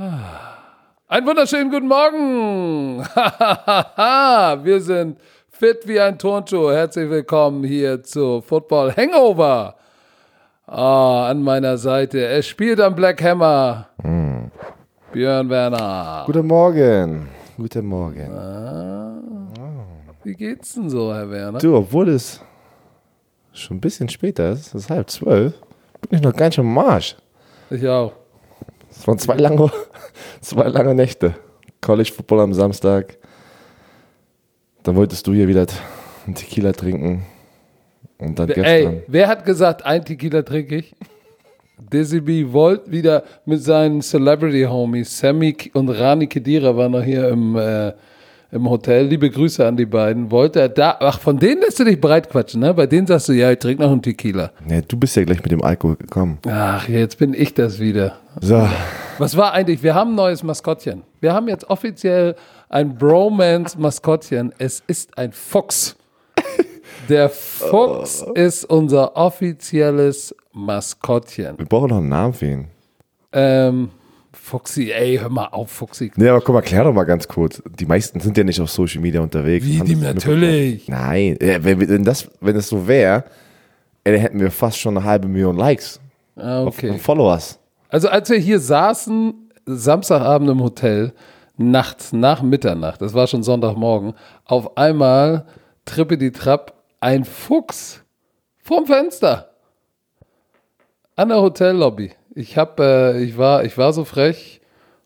Einen wunderschönen guten Morgen. Wir sind fit wie ein Turnschuh. Herzlich willkommen hier zu Football Hangover. Ah, an meiner Seite. Es spielt am Black Hammer. Björn Werner. Guten Morgen. Guten Morgen. Wie geht's denn so, Herr Werner? Du, obwohl es schon ein bisschen später ist, es ist halb zwölf, bin ich noch ganz schön am Marsch. Ich auch. Es waren zwei lange, zwei lange Nächte. College Football am Samstag. Dann wolltest du hier wieder einen Tequila trinken. Und dann gestern. Ey, wer hat gesagt, ein Tequila trinke ich? Dizzy B wollte wieder mit seinen Celebrity-Homies, Sammy und Rani Kedira waren noch hier im, äh, im Hotel. Liebe Grüße an die beiden. Wollte er da, ach, von denen lässt du dich breitquatschen, ne? Bei denen sagst du, ja, ich trinke noch einen Tequila. Nee, du bist ja gleich mit dem Alkohol gekommen. Ach, jetzt bin ich das wieder. So, Was war eigentlich? Wir haben ein neues Maskottchen. Wir haben jetzt offiziell ein Bromance-Maskottchen. Es ist ein Fuchs. Der Fuchs ist unser offizielles Maskottchen. wir brauchen noch einen Namen für ihn. Ähm, Fuchsi, ey, hör mal auf, Fuchsi. Nee, aber guck mal, klär doch mal ganz kurz. Die meisten sind ja nicht auf Social Media unterwegs. Wie, die das natürlich. Nein, ja, wenn, wenn, das, wenn es so wäre, dann hätten wir fast schon eine halbe Million Likes Ah, okay. und Followers. Also als wir hier saßen, Samstagabend im Hotel, nachts, nach Mitternacht, das war schon Sonntagmorgen, auf einmal trippe die Trapp ein Fuchs vorm Fenster an der Hotellobby. Ich hab, äh, ich war, ich war so frech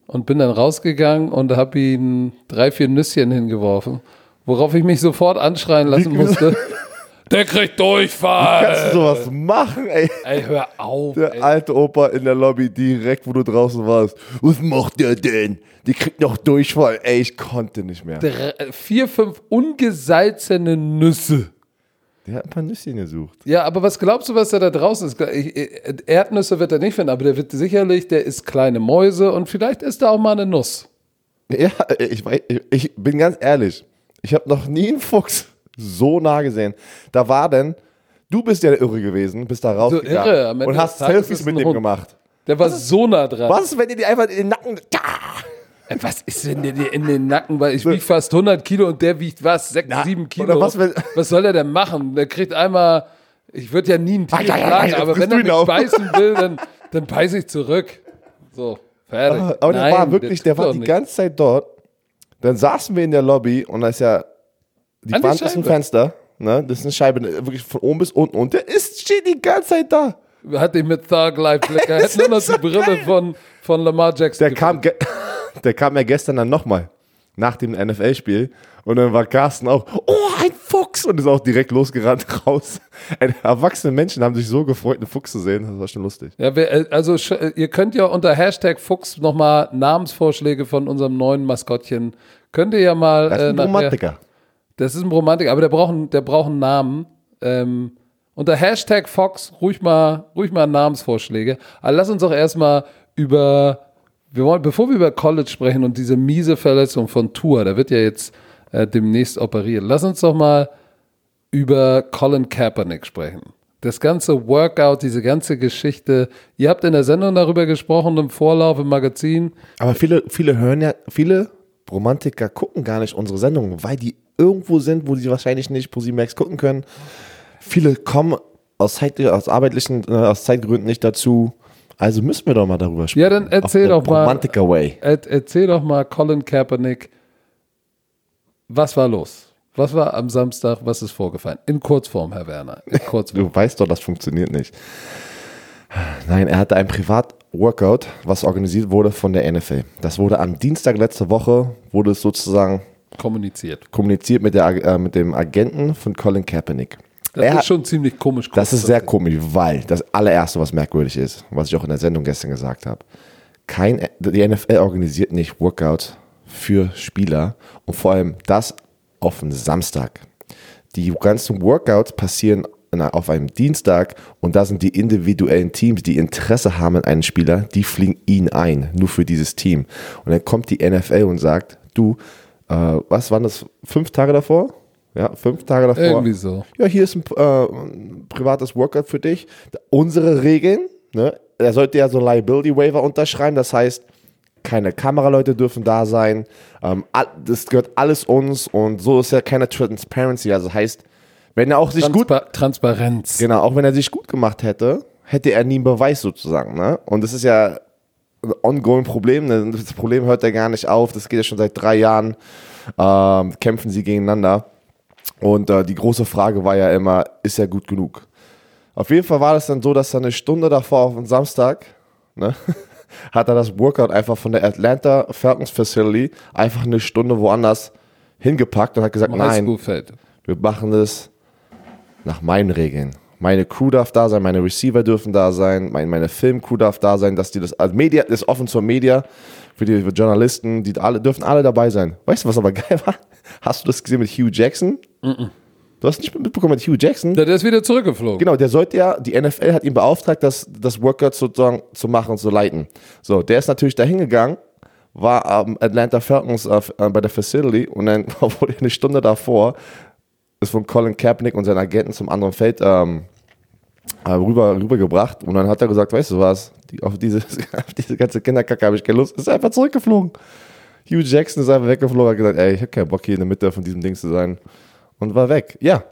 und bin dann rausgegangen und habe ihm drei, vier Nüsschen hingeworfen, worauf ich mich sofort anschreien lassen musste. Der kriegt Durchfall. Kannst du sowas machen, ey? Ey, hör auf. Der Ey. alte Opa in der Lobby, direkt wo du draußen warst. Was macht der denn? Die kriegt noch Durchfall. Ey, ich konnte nicht mehr. Drei- vier, fünf ungesalzene Nüsse. Der hat ein paar Nüsschen gesucht. Ja, aber was glaubst du, was er da draußen ist? Erdnüsse wird er nicht finden, aber der wird sicherlich, der isst kleine Mäuse und vielleicht isst er auch mal eine Nuss. Ja, ich, ich, ich bin ganz ehrlich. Ich habe noch nie einen Fuchs so nah gesehen. Da war denn, du bist ja der Irre gewesen, bist da rausgegangen irre, am Ende und des hast Tages Selfies es mit ein dem Hund. gemacht. Der war so nah dran. Was, wenn ihr die einfach in den Nacken... Ey, Was ist denn dir in den Nacken? Weil ich wiege fast 100 Kilo und der wiegt was? 6, Na, 7 Kilo. oder was, wenn- was soll er denn machen? Der kriegt einmal, ich würde ja nie ein Tier Ah, ja, ja, schlagen, ja, aber frisst wenn du er ihn mich auf. beißen will, dann, dann beiße ich zurück. So, fertig. Aber der Nein, war wirklich, der tut war doch die nicht. ganze Zeit dort. Dann saßen wir in der Lobby und da ist ja die An die Wand ist ein. Fenster. Ne? Das ist eine Scheibe, wirklich von oben bis unten. Und der ist, steht die ganze Zeit da. Hat ihn mit Thug Life Blick. Er hätte nur noch die so Brille geil. von, von Lamar Jackson. Der kam, der kam ja gestern dann nochmal nach dem NFL-Spiel. Und dann war Carsten auch, oh, ein Fuchs! Und ist auch direkt losgerannt raus. Erwachsene Menschen haben sich so gefreut, einen Fuchs zu sehen. Das war schon lustig. Ja, äh, also äh, ihr könnt ja unter Hashtag Fuchs nochmal Namensvorschläge von unserem neuen Maskottchen. Könnt ihr ja mal. Das ist ein nachher- Romantiker. Das ist ein Romantiker, aber der braucht, der braucht einen Namen. Ähm, unter Hashtag Fox ruhig mal, ruhig mal Namensvorschläge. Aber lass uns doch erstmal über, wir wollen, bevor wir über College sprechen und diese miese Verletzung von Tour, der wird ja jetzt äh, demnächst operiert, lass uns doch mal über Colin Kaepernick sprechen. Das ganze Workout, diese ganze Geschichte. Ihr habt in der Sendung darüber gesprochen, im Vorlauf, im Magazin. Aber viele, viele hören ja, viele Romantiker gucken gar nicht unsere Sendungen, weil die irgendwo sind, wo sie wahrscheinlich nicht Max gucken können. Viele kommen aus, Zeit, aus arbeitlichen, äh, aus Zeitgründen nicht dazu. Also müssen wir doch mal darüber sprechen. Ja, dann erzähl doch mal. Romantiker Way. Er, erzähl doch mal, Colin Kaepernick, was war los? Was war am Samstag, was ist vorgefallen? In Kurzform, Herr Werner. In Kurzform. Du weißt doch, das funktioniert nicht. Nein, er hatte ein Privat-Workout, was organisiert wurde von der NFL. Das wurde am Dienstag letzte Woche, wurde es sozusagen kommuniziert. kommuniziert mit, der, äh, mit dem Agenten von Colin Kaepernick. Das Er- ist schon ziemlich komisch. Das ist sehr komisch, weil das allererste, was merkwürdig ist, was ich auch in der Sendung gestern gesagt habe, kein, die NFL organisiert nicht Workout für Spieler und vor allem das auf einen Samstag. Die ganzen Workouts passieren auf einem Dienstag und da sind die individuellen Teams, die Interesse haben an einem Spieler, die fliegen ihn ein, nur für dieses Team. Und dann kommt die NFL und sagt, du, äh, was waren das, fünf Tage davor? Ja, fünf Tage davor. Irgendwie so. Ja, hier ist ein, äh, ein privates Workout für dich. Unsere Regeln, ne? Er sollte ja so ein Liability Waiver unterschreiben, das heißt, keine Kameraleute dürfen da sein. Ähm, das gehört alles uns und so ist ja keine Transparency. Also heißt, wenn er auch sich gut, Transpa Transparenz. genau, auch wenn er sich gut gemacht hätte, hätte er nie einen Beweis sozusagen. Ne? Und das ist ja ein ongoing Problem. ne? Das Problem hört ja gar nicht auf. Das geht ja schon seit drei Jahren. Ähm, kämpfen sie gegeneinander. Und äh, die große Frage war ja immer, ist er gut genug? Auf jeden Fall war das dann so, dass er eine Stunde davor auf den Samstag, ne, hat er das Workout einfach von der Atlanta Falcons Facility einfach eine Stunde woanders hingepackt und hat gesagt, nein, wir machen das nach meinen Regeln. Meine Crew darf da sein, meine Receiver dürfen da sein, mein, meine Filmcrew darf da sein, dass die das, also Media ist offen zur Media, für die für Journalisten, die alle, dürfen alle dabei sein. Weißt du, was aber geil war? Hast du das gesehen mit Hugh Jackson? Du hast nicht mitbekommen mit Hugh Jackson? Ja, der ist wieder zurückgeflogen. Genau, der sollte ja, die NFL hat ihn beauftragt, das, das Workout sozusagen zu machen und zu leiten. So, der ist natürlich da hingegangen, war am Atlanta Falcons äh, bei der Facility und dann wurde eine Stunde davor, ist von Colin Kaepernick und seinen Agenten zum anderen Feld ähm, äh, rüber, rübergebracht und dann hat er gesagt, weißt du was, die, auf, diese, auf diese ganze Kinderkacke habe ich keine Lust, ist einfach zurückgeflogen. Hugh Jackson ist einfach weggeflogen, hat gesagt, ey, ich habe keinen Bock hier in der Mitte von diesem Ding zu sein und war weg. Ja,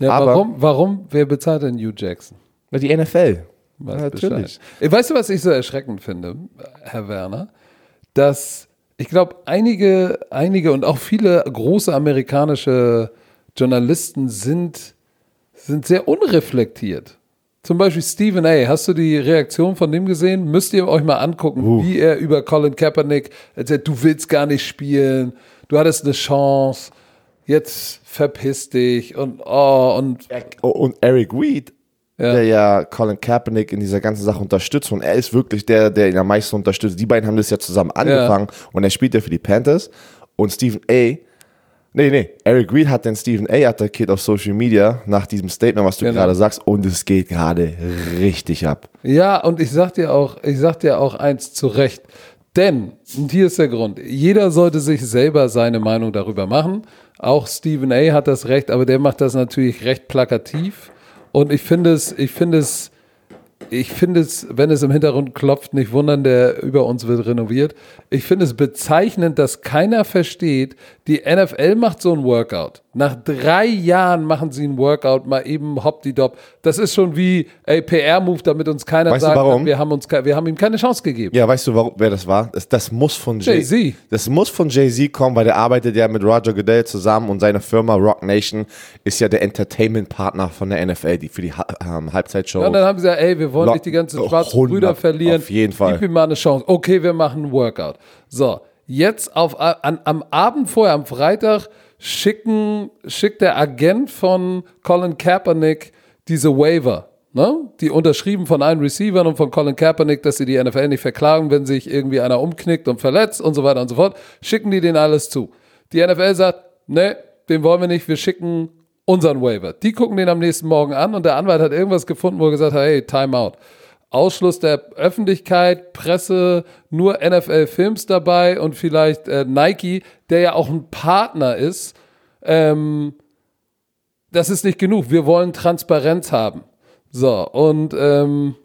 ja, aber- warum, warum? Wer bezahlt denn Hugh Jackson? die NFL. Weiß Ja, natürlich. Bescheid. Weißt du, was ich so erschreckend finde, Herr Werner? Dass ich glaube, einige, einige und auch viele große amerikanische Journalisten sind, sind sehr unreflektiert. Zum Beispiel Stephen A. Hast du die Reaktion von dem gesehen? Müsst ihr euch mal angucken, wie er über Colin Kaepernick erzählt, du willst gar nicht spielen, du hattest eine Chance, jetzt verpiss dich und oh und Oh, und Eric Reed, Ja. der ja Colin Kaepernick in dieser ganzen Sache unterstützt und er ist wirklich der, der ihn am meisten unterstützt. Die beiden haben das ja zusammen angefangen und er spielt ja für die Panthers und Stephen A. Nee, nee, Eric Reed hat den Stephen A. attackiert auf Social Media nach diesem Statement, was du Genau. gerade sagst und es geht gerade richtig ab. Ja, und ich sag dir auch, ich sag dir auch eins zu Recht. Denn, und hier ist der Grund, jeder sollte sich selber seine Meinung darüber machen. Auch Stephen A. hat das Recht, aber der macht das natürlich recht plakativ. Und ich finde es, ich finde es, ich finde es, wenn es im Hintergrund klopft, nicht wundern, der über uns wird renoviert. Ich finde es bezeichnend, dass keiner versteht, die NFL macht so ein Workout. Nach drei Jahren machen sie ein Workout, mal eben hoppdidopp. Das ist schon wie, ey, PR-Move, damit uns keiner Weißt sagt, warum? wir haben uns, wir haben ihm keine Chance gegeben. Ja, weißt du, warum, wer das war? Das, das muss von Jay- Jay-Z. Das muss von Jay-Z kommen, weil der arbeitet ja mit Roger Goodell zusammen und seine Firma Rock Nation ist ja der Entertainment-Partner von der NFL, die für die ähm, Halbzeitshow. Und dann haben sie gesagt, ey, wir wollen Lo- nicht die ganzen Oh, schwarzen 100, Brüder verlieren. auf jeden Fall. Gib ihm mal eine Chance. Okay, wir machen ein Workout. So, jetzt auf, an, am Abend vorher, am Freitag, schicken, schickt der Agent von Colin Kaepernick diese Waiver. Ne? Die unterschrieben von allen Receivern und von Colin Kaepernick, dass sie die NFL nicht verklagen, wenn sich irgendwie einer umknickt und verletzt und so weiter und so fort. Schicken die denen alles zu. Die NFL sagt, ne, den wollen wir nicht, wir schicken unseren Waiver. Die gucken den am nächsten Morgen an und der Anwalt hat irgendwas gefunden, wo er gesagt hat, hey, Timeout. Ausschluss der Öffentlichkeit, Presse, nur NFL-Films dabei und vielleicht äh, Nike, der ja auch ein Partner ist. Ähm, das ist nicht genug. Wir wollen Transparenz haben. So, und ähm,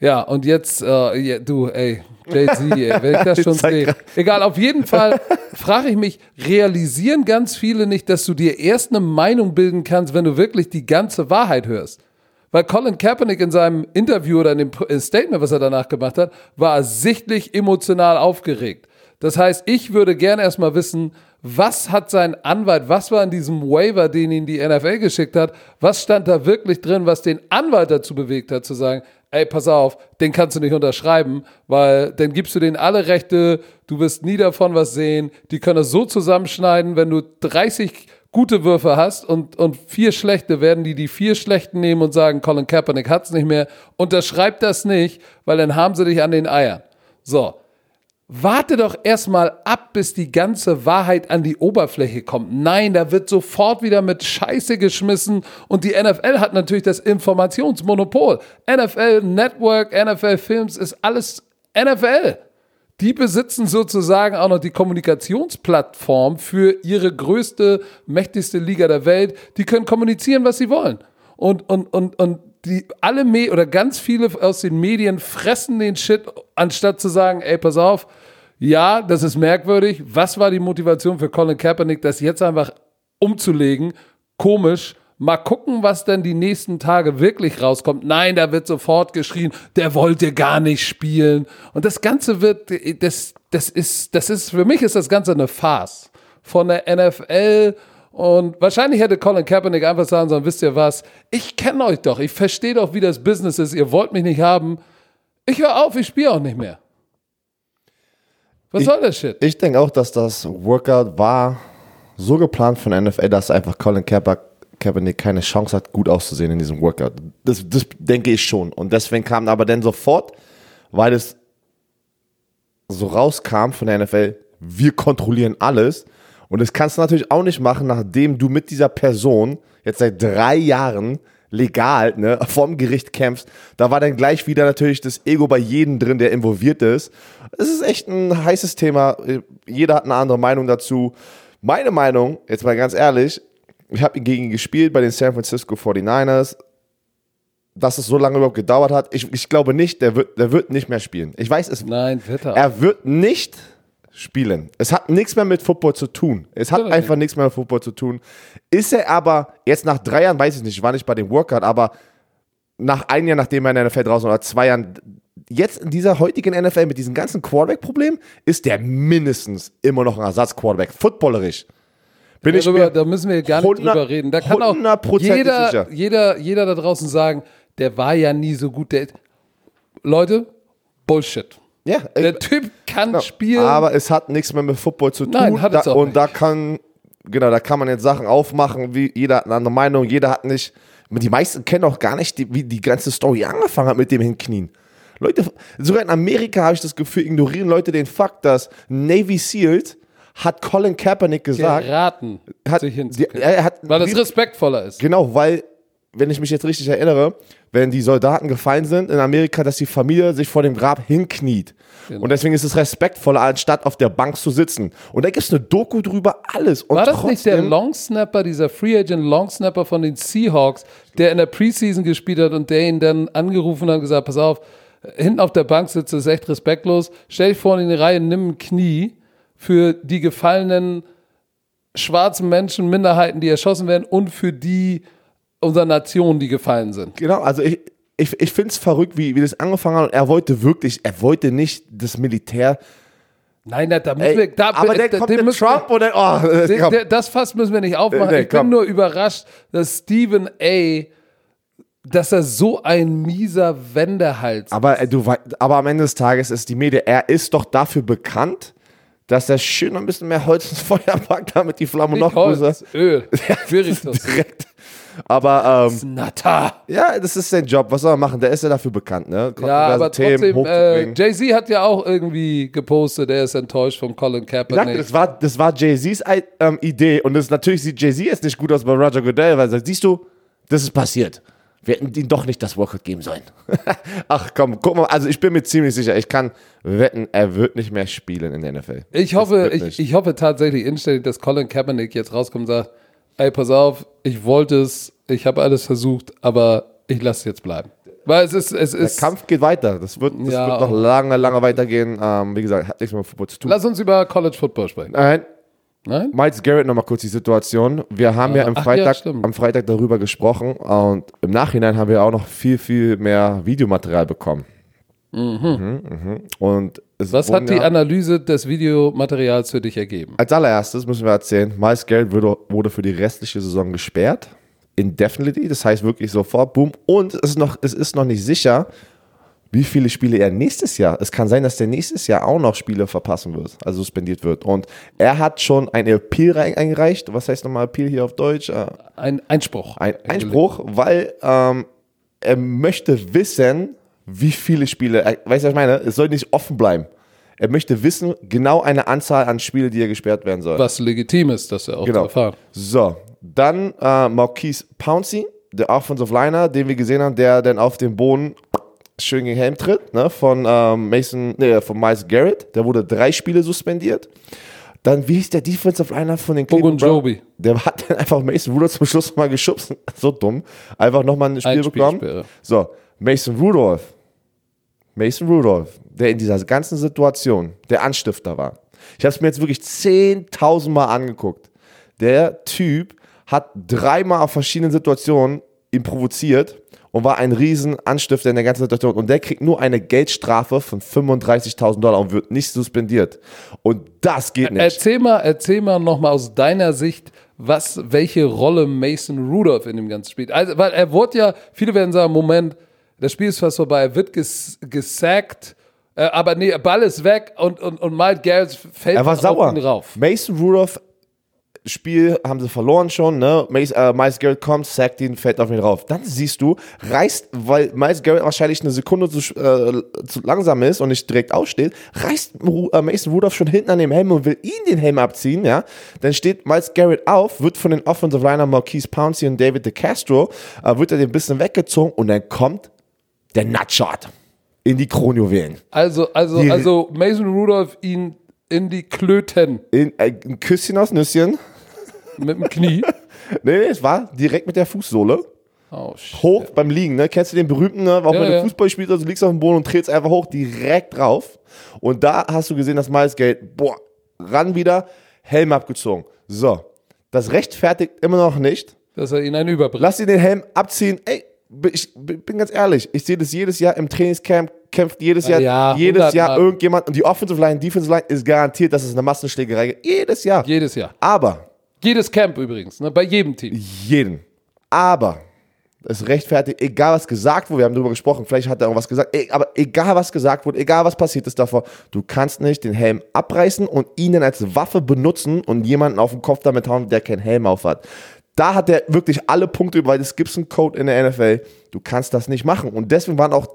ja, und jetzt, äh, ja, du, ey, Jay-Z, ey, wenn ich das schon sehe. Egal, auf jeden Fall frage ich mich, realisieren ganz viele nicht, dass du dir erst eine Meinung bilden kannst, wenn du wirklich die ganze Wahrheit hörst? Weil Colin Kaepernick in seinem Interview oder in dem äh, Statement, was er danach gemacht hat, war sichtlich emotional aufgeregt. Das heißt, ich würde gerne erstmal wissen, was hat sein Anwalt, was war in diesem Waiver, den ihn die NFL geschickt hat, was stand da wirklich drin, was den Anwalt dazu bewegt hat, zu sagen, ey, pass auf, den kannst du nicht unterschreiben, weil dann gibst du denen alle Rechte, du wirst nie davon was sehen, die können das so zusammenschneiden, wenn du 30 gute Würfe hast und, und vier schlechte, werden die die vier schlechten nehmen und sagen, Colin Kaepernick hat's nicht mehr, unterschreib das nicht, weil dann haben sie dich an den Eiern. So, Warte doch erstmal ab, bis die ganze Wahrheit an die Oberfläche kommt. Nein, da wird sofort wieder mit Scheiße geschmissen und die NFL hat natürlich das Informationsmonopol. NFL Network, NFL Films ist alles NFL. Die besitzen sozusagen auch noch die Kommunikationsplattform für ihre größte, mächtigste Liga der Welt. Die können kommunizieren, was sie wollen. Und, und, und, und die alle Me oder ganz viele aus den Medien fressen den Shit, anstatt zu sagen, ey, pass auf, ja, das ist merkwürdig. Was war die Motivation für Colin Kaepernick, das jetzt einfach umzulegen? Komisch. Mal gucken, was denn die nächsten Tage wirklich rauskommt. Nein, da wird sofort geschrien, der wollte gar nicht spielen. Und das Ganze wird, das, das ist, das ist, für mich ist das Ganze eine Farce von der NFL. Und wahrscheinlich hätte Colin Kaepernick einfach sagen sollen, wisst ihr was, ich kenne euch doch, ich verstehe doch, wie das Business ist, ihr wollt mich nicht haben. Ich höre auf, ich spiele auch nicht mehr. Was ich, soll das Shit? Ich denke auch, dass das Workout war so geplant von der NFL, dass einfach Colin Kaeper, Kaepernick keine Chance hat, gut auszusehen in diesem Workout. Das, das denke ich schon. Und deswegen kam aber dann sofort, weil es so rauskam von der NFL, wir kontrollieren alles. Und das kannst du natürlich auch nicht machen, nachdem du mit dieser Person jetzt seit drei Jahren legal ne, vom Gericht kämpfst. Da war dann gleich wieder natürlich das Ego bei jedem drin, der involviert ist. Es ist echt ein heißes Thema. Jeder hat eine andere Meinung dazu. Meine Meinung, jetzt mal ganz ehrlich, ich habe gegen ihn gespielt bei den San Francisco 49ers. Dass es so lange überhaupt gedauert hat, ich, ich glaube nicht, der wird, der wird nicht mehr spielen. Ich weiß es. Nein, wird er. Er wird nicht spielen. Es hat nichts mehr mit Football zu tun. Es hat Natürlich einfach nichts mehr mit Football zu tun. Ist er aber, jetzt nach drei Jahren, weiß ich nicht, ich war nicht bei dem Workout, aber nach einem Jahr, nachdem er in der NFL draußen war, oder zwei Jahren, jetzt in dieser heutigen NFL mit diesem ganzen Quarterback-Problem, ist der mindestens immer noch ein Ersatz-Quarterback. Footballerisch. Bin ich Darüber, mir da müssen wir gar nicht 100 drüber reden. Da kann auch 100% jeder, sicher. jeder, jeder da draußen sagen, der war ja nie so gut. Der, Leute, Bullshit. ja, Der Typ kann spielen. Aber es hat nichts mehr mit Football zu tun. Nein, hat es da, auch und nicht. da kann, genau, da kann man jetzt Sachen aufmachen, wie jeder hat eine andere Meinung, jeder hat nicht. Die meisten kennen auch gar nicht, die, wie die ganze Story angefangen hat mit dem Hinknien. Leute, sogar in Amerika habe ich das Gefühl, ignorieren Leute den Fakt, dass Navy SEALs hat Colin Kaepernick gesagt, geraten, hat, sich hinzukriegen. er hat Weil das respektvoller ist. Genau, weil, wenn ich mich jetzt richtig erinnere, wenn die Soldaten gefallen sind in Amerika, dass die Familie sich vor dem Grab hinkniet. Genau. Und deswegen ist es respektvoller, anstatt auf der Bank zu sitzen. Und da gibt es eine Doku drüber, alles. Und War das nicht der trotzdem- Long Snapper, dieser Free Agent Long Snapper von den Seahawks, der in der Preseason gespielt hat und der ihn dann angerufen hat und gesagt, pass auf, hinten auf der Bank sitzt, ist echt respektlos. Stell dich vorne in die Reihe, nimm ein Knie für die gefallenen schwarzen Menschen, Minderheiten, die erschossen werden und für die unserer Nation, die gefallen sind. Genau, also ich, ich, ich finde es verrückt, wie, wie das angefangen hat. Und er wollte wirklich, er wollte nicht das Militär. Nein, da, da müssen Ey, wir, da, aber dann da- kommt den der Trump und dann, oh, äh, Den, der, das Fass müssen wir nicht aufmachen. Nee, ich bin komm. nur überrascht, dass Stephen A., dass er so ein mieser Wendehals Aber, äh, du, aber am Ende des Tages ist die Media, er ist doch dafür bekannt, dass er schön ein bisschen mehr Holz ins Feuer packt, damit die Flamme noch Nicht Holz, größer Öl. Veritas. direkt. Aber ähm, Nata. ja, das ist sein Job. Was soll er machen? Der ist ja dafür bekannt, ne? Ja, aber Themen trotzdem, äh, hochzubringen. Jay-Z hat ja auch irgendwie gepostet, er ist enttäuscht von Colin Kaepernick. das war, das war Jay-Z's Ei- ähm, Idee und das, natürlich sieht Jay-Z jetzt nicht gut aus bei Roger Goodell, weil er sagt, siehst du, das ist passiert. Wir hätten ihm doch nicht das Workout geben sollen. Ach komm, guck mal, also ich bin mir ziemlich sicher, ich kann wetten, er wird nicht mehr spielen in der NFL. Ich hoffe, ich, ich hoffe tatsächlich inständig, dass Colin Kaepernick jetzt rauskommt und sagt, ey, pass auf, ich wollte es, ich habe alles versucht, aber ich lasse es jetzt bleiben. Weil es ist, es Der ist, Kampf geht weiter. Das wird, das Ja. wird noch lange, lange weitergehen. Ähm, wie gesagt, hat nichts mit Football zu tun. lass uns über College Football sprechen. Nein, Nein? Miles Garrett nochmal kurz die Situation. Wir haben ja, am, Ach ja, Freitag, stimmt. am Freitag darüber gesprochen und im Nachhinein haben wir auch noch viel, viel mehr Videomaterial bekommen. Mhm, mhm. Und es Was hat die ja, Analyse des Videomaterials für dich ergeben? Als allererstes müssen wir erzählen, Miles Garrett wurde, wurde für die restliche Saison gesperrt. Indefinitely, das heißt wirklich sofort, boom. Und es ist noch, es ist noch nicht sicher, wie viele Spiele er nächstes Jahr. Es kann sein, dass der nächstes Jahr auch noch Spiele verpassen wird, also suspendiert wird. Und er hat schon ein Appeal eingereicht. Was heißt nochmal Appeal hier auf Deutsch? Äh, Ein Einspruch. ein Einspruch, weil ähm, er möchte wissen, wie viele Spiele. Er, weißt du, was ich meine? Es soll nicht offen bleiben. Er möchte wissen, genau eine Anzahl an Spiele, die er gesperrt werden soll. Was legitim ist, dass er auch Genau. erfahren. So, dann äh, Marquise Pouncey, der Offensive Liner, den wir gesehen haben, der dann auf den Boden schön gegen Helm tritt, ne, von ähm, Mason, nee, von Miles Garrett. Der wurde drei Spiele suspendiert. Dann, wie hieß der Defensive Liner von den Cleveland Browns? Ogunjobi. Der hat dann einfach Mason Rudolph zum Schluss mal geschubst. So dumm. Einfach nochmal ein Spiel bekommen. Einspielsperre. So, Mason Rudolph. Mason Rudolph, der in dieser ganzen Situation der Anstifter war. Ich habe es mir jetzt wirklich 10.000 Mal angeguckt. Der Typ hat dreimal auf verschiedenen Situationen ihn provoziert und war ein riesen Anstifter in der ganzen Situation. Und der kriegt nur eine Geldstrafe von 35.000 Dollar und wird nicht suspendiert. Und das geht nicht. Erzähl mal, erzähl mal nochmal aus deiner Sicht, was, welche Rolle Mason Rudolph in dem Ganzen spielt. Also, weil er wurde ja, viele werden sagen, Moment, das Spiel ist fast vorbei, er wird ges gesackt, äh, aber nee, Ball ist weg und, und, und Miles Garrett fällt Er war sauer. rauf. Mason Rudolph, Spiel haben sie verloren schon, ne? Miles, äh, Miles Garrett kommt, sackt ihn, fällt auf ihn rauf. Dann siehst du, reißt, weil Miles Garrett wahrscheinlich eine Sekunde zu, äh, zu langsam ist und nicht direkt aufsteht, reißt äh, Mason Rudolph schon hinten an dem Helm und will ihn den Helm abziehen, ja? Dann steht Miles Garrett auf, wird von den Offensive Liner Marquise Pouncey und David DeCastro, äh, wird er den bisschen weggezogen und dann kommt der Nutshot in die Kronjuwelen. Also, also, Die- also Mason Rudolph ihn in die Klöten In, äh, ein Küsschen aus Nüsschen. Mit dem Knie. Nee, es war direkt mit der Fußsohle. Oh, shit. Hoch beim Liegen, ne? Kennst du den berühmten, ne? Auch Ja, wenn du ja. Fußball spielst, also du liegst auf dem Boden und trittst einfach hoch, direkt drauf. Und da hast du gesehen, dass Miles Gate, boah, ran wieder, Helm abgezogen. So. Das rechtfertigt immer noch nicht. Dass er ihn einen überbringt. Lass ihn den Helm abziehen. Ey, ich bin ganz ehrlich, ich sehe das jedes Jahr im Trainingscamp, kämpft jedes Jahr, Ja, jedes Jahr 100 Mal. irgendjemand und die Offensive Line, Defensive Line ist garantiert, dass es eine Massenschlägerei gibt. Jedes Jahr. Jedes Jahr. Aber Jedes Camp übrigens, ne? bei jedem Team. jeden. Aber es rechtfertigt, egal was gesagt wurde, wir haben darüber gesprochen, vielleicht hat er irgendwas gesagt, e- aber egal was gesagt wurde, egal was passiert ist davor, du kannst nicht den Helm abreißen und ihn dann als Waffe benutzen und jemanden auf den Kopf damit hauen, der keinen Helm auf hat. Da hat er wirklich alle Punkte, weil es gibt einen Code in der NFL, du kannst das nicht machen. Und deswegen waren auch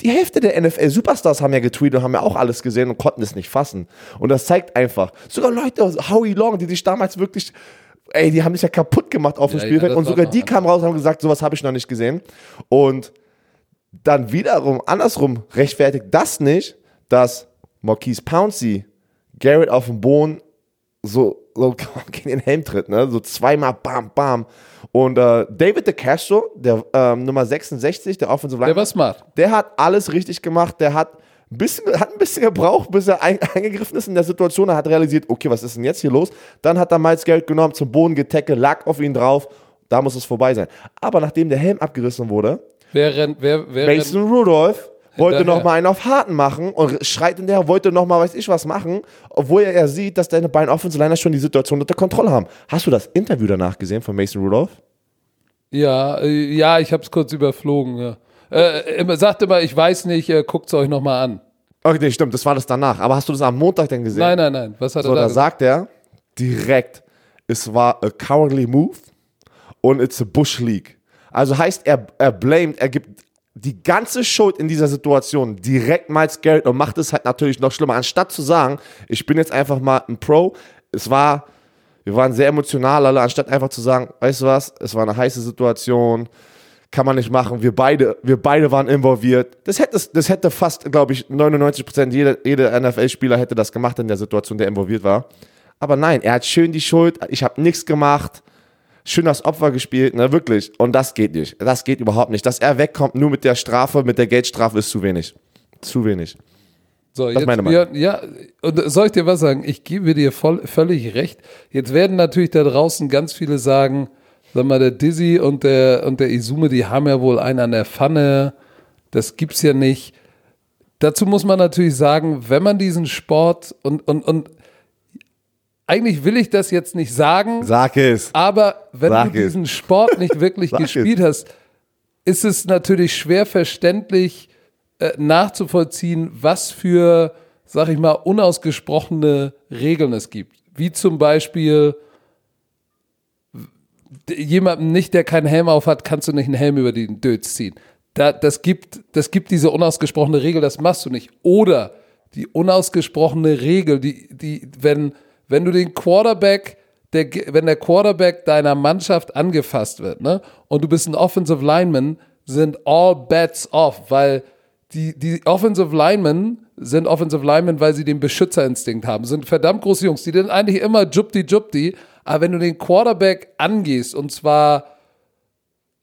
die Hälfte der NFL-Superstars haben ja getweetet und haben ja auch alles gesehen und konnten es nicht fassen. Und das zeigt einfach, sogar Leute, Howie Long, die sich damals wirklich, ey, die haben sich ja kaputt gemacht auf dem Ja, ja, Spielfeld und sogar die kamen raus und haben gesagt, sowas habe ich noch nicht gesehen. Und dann wiederum, andersrum, rechtfertigt das nicht, dass Marquise Pouncey Garrett auf dem Boden so, so gegen den Helm tritt, ne? So zweimal bam, bam. Und äh, David DeCastro, der ähm, Nummer 66, der Offensive Der Line, war smart. der hat alles richtig gemacht. Der hat ein bisschen, hat ein bisschen gebraucht, bis er ein, eingegriffen ist in der Situation. Er hat realisiert, okay, was ist denn jetzt hier los? Dann hat er Miles Geld genommen, zum Boden getackelt, lag auf ihn drauf. Da muss es vorbei sein. Aber nachdem der Helm abgerissen wurde, Wer rennt, wer, wer Mason Rudolph wollte noch mal einen auf Harten machen und schreit in der, wollte noch mal weiß ich was machen, obwohl er, er sieht, dass deine beiden Offensive Liner schon die Situation unter Kontrolle haben. Hast du das Interview danach gesehen von Mason Rudolph? Ja, äh, ja, ich habe es kurz überflogen. Ja. Äh, sagt immer, ich weiß nicht, äh, guckt es euch nochmal an. Okay, stimmt, das war das danach. Aber hast du das am Montag denn gesehen? Nein, nein, nein. Was hat So, er da da sagt er direkt, es war a cowardly move und it's a Bush League. Also heißt, er, er blamed, er gibt die ganze Schuld in dieser Situation direkt Miles Garrett und macht es halt natürlich noch schlimmer. Anstatt zu sagen, ich bin jetzt einfach mal ein Pro, es war, wir waren sehr emotional alle, anstatt einfach zu sagen, weißt du was, es war eine heiße Situation, kann man nicht machen. Wir beide, wir beide waren involviert. Das hätte, das hätte fast, glaube ich, 99 Prozent jeder, jeder NFL-Spieler hätte das gemacht in der Situation, der involviert war. Aber nein, er hat schön die Schuld. Ich habe nichts gemacht. Schön das Opfer gespielt, ne, wirklich. Und das geht nicht. Das geht überhaupt nicht. Dass er wegkommt nur mit der Strafe, mit der Geldstrafe ist zu wenig. Zu wenig. So, ist jetzt, meine ja, ja, und soll ich dir was sagen? Ich gebe dir voll, völlig recht. Jetzt werden natürlich da draußen ganz viele sagen, sag mal, der Dizzy und der, und der Izume, die haben ja wohl einen an der Pfanne. Das gibt's ja nicht. Dazu muss man natürlich sagen, wenn man diesen Sport und, und, und eigentlich will ich das jetzt nicht sagen, Sag es. aber wenn Sag du es. diesen Sport nicht wirklich gespielt hast, ist es natürlich schwer verständlich äh, nachzuvollziehen, was für, sag ich mal, unausgesprochene Regeln es gibt. Wie zum Beispiel jemandem nicht, der keinen Helm auf hat, kannst du nicht einen Helm über den Dötz ziehen. Da, das, gibt, das gibt diese unausgesprochene Regel, das machst du nicht. Oder die unausgesprochene Regel, die, die, wenn, wenn du den Quarterback, der, wenn der Quarterback deiner Mannschaft angefasst wird, ne, und du bist ein Offensive Lineman, sind all bets off, weil die, die Offensive Linemen sind Offensive Linemen, weil sie den Beschützerinstinkt haben. Sind verdammt große Jungs, die sind eigentlich immer jupti jupti, aber wenn du den Quarterback angehst und zwar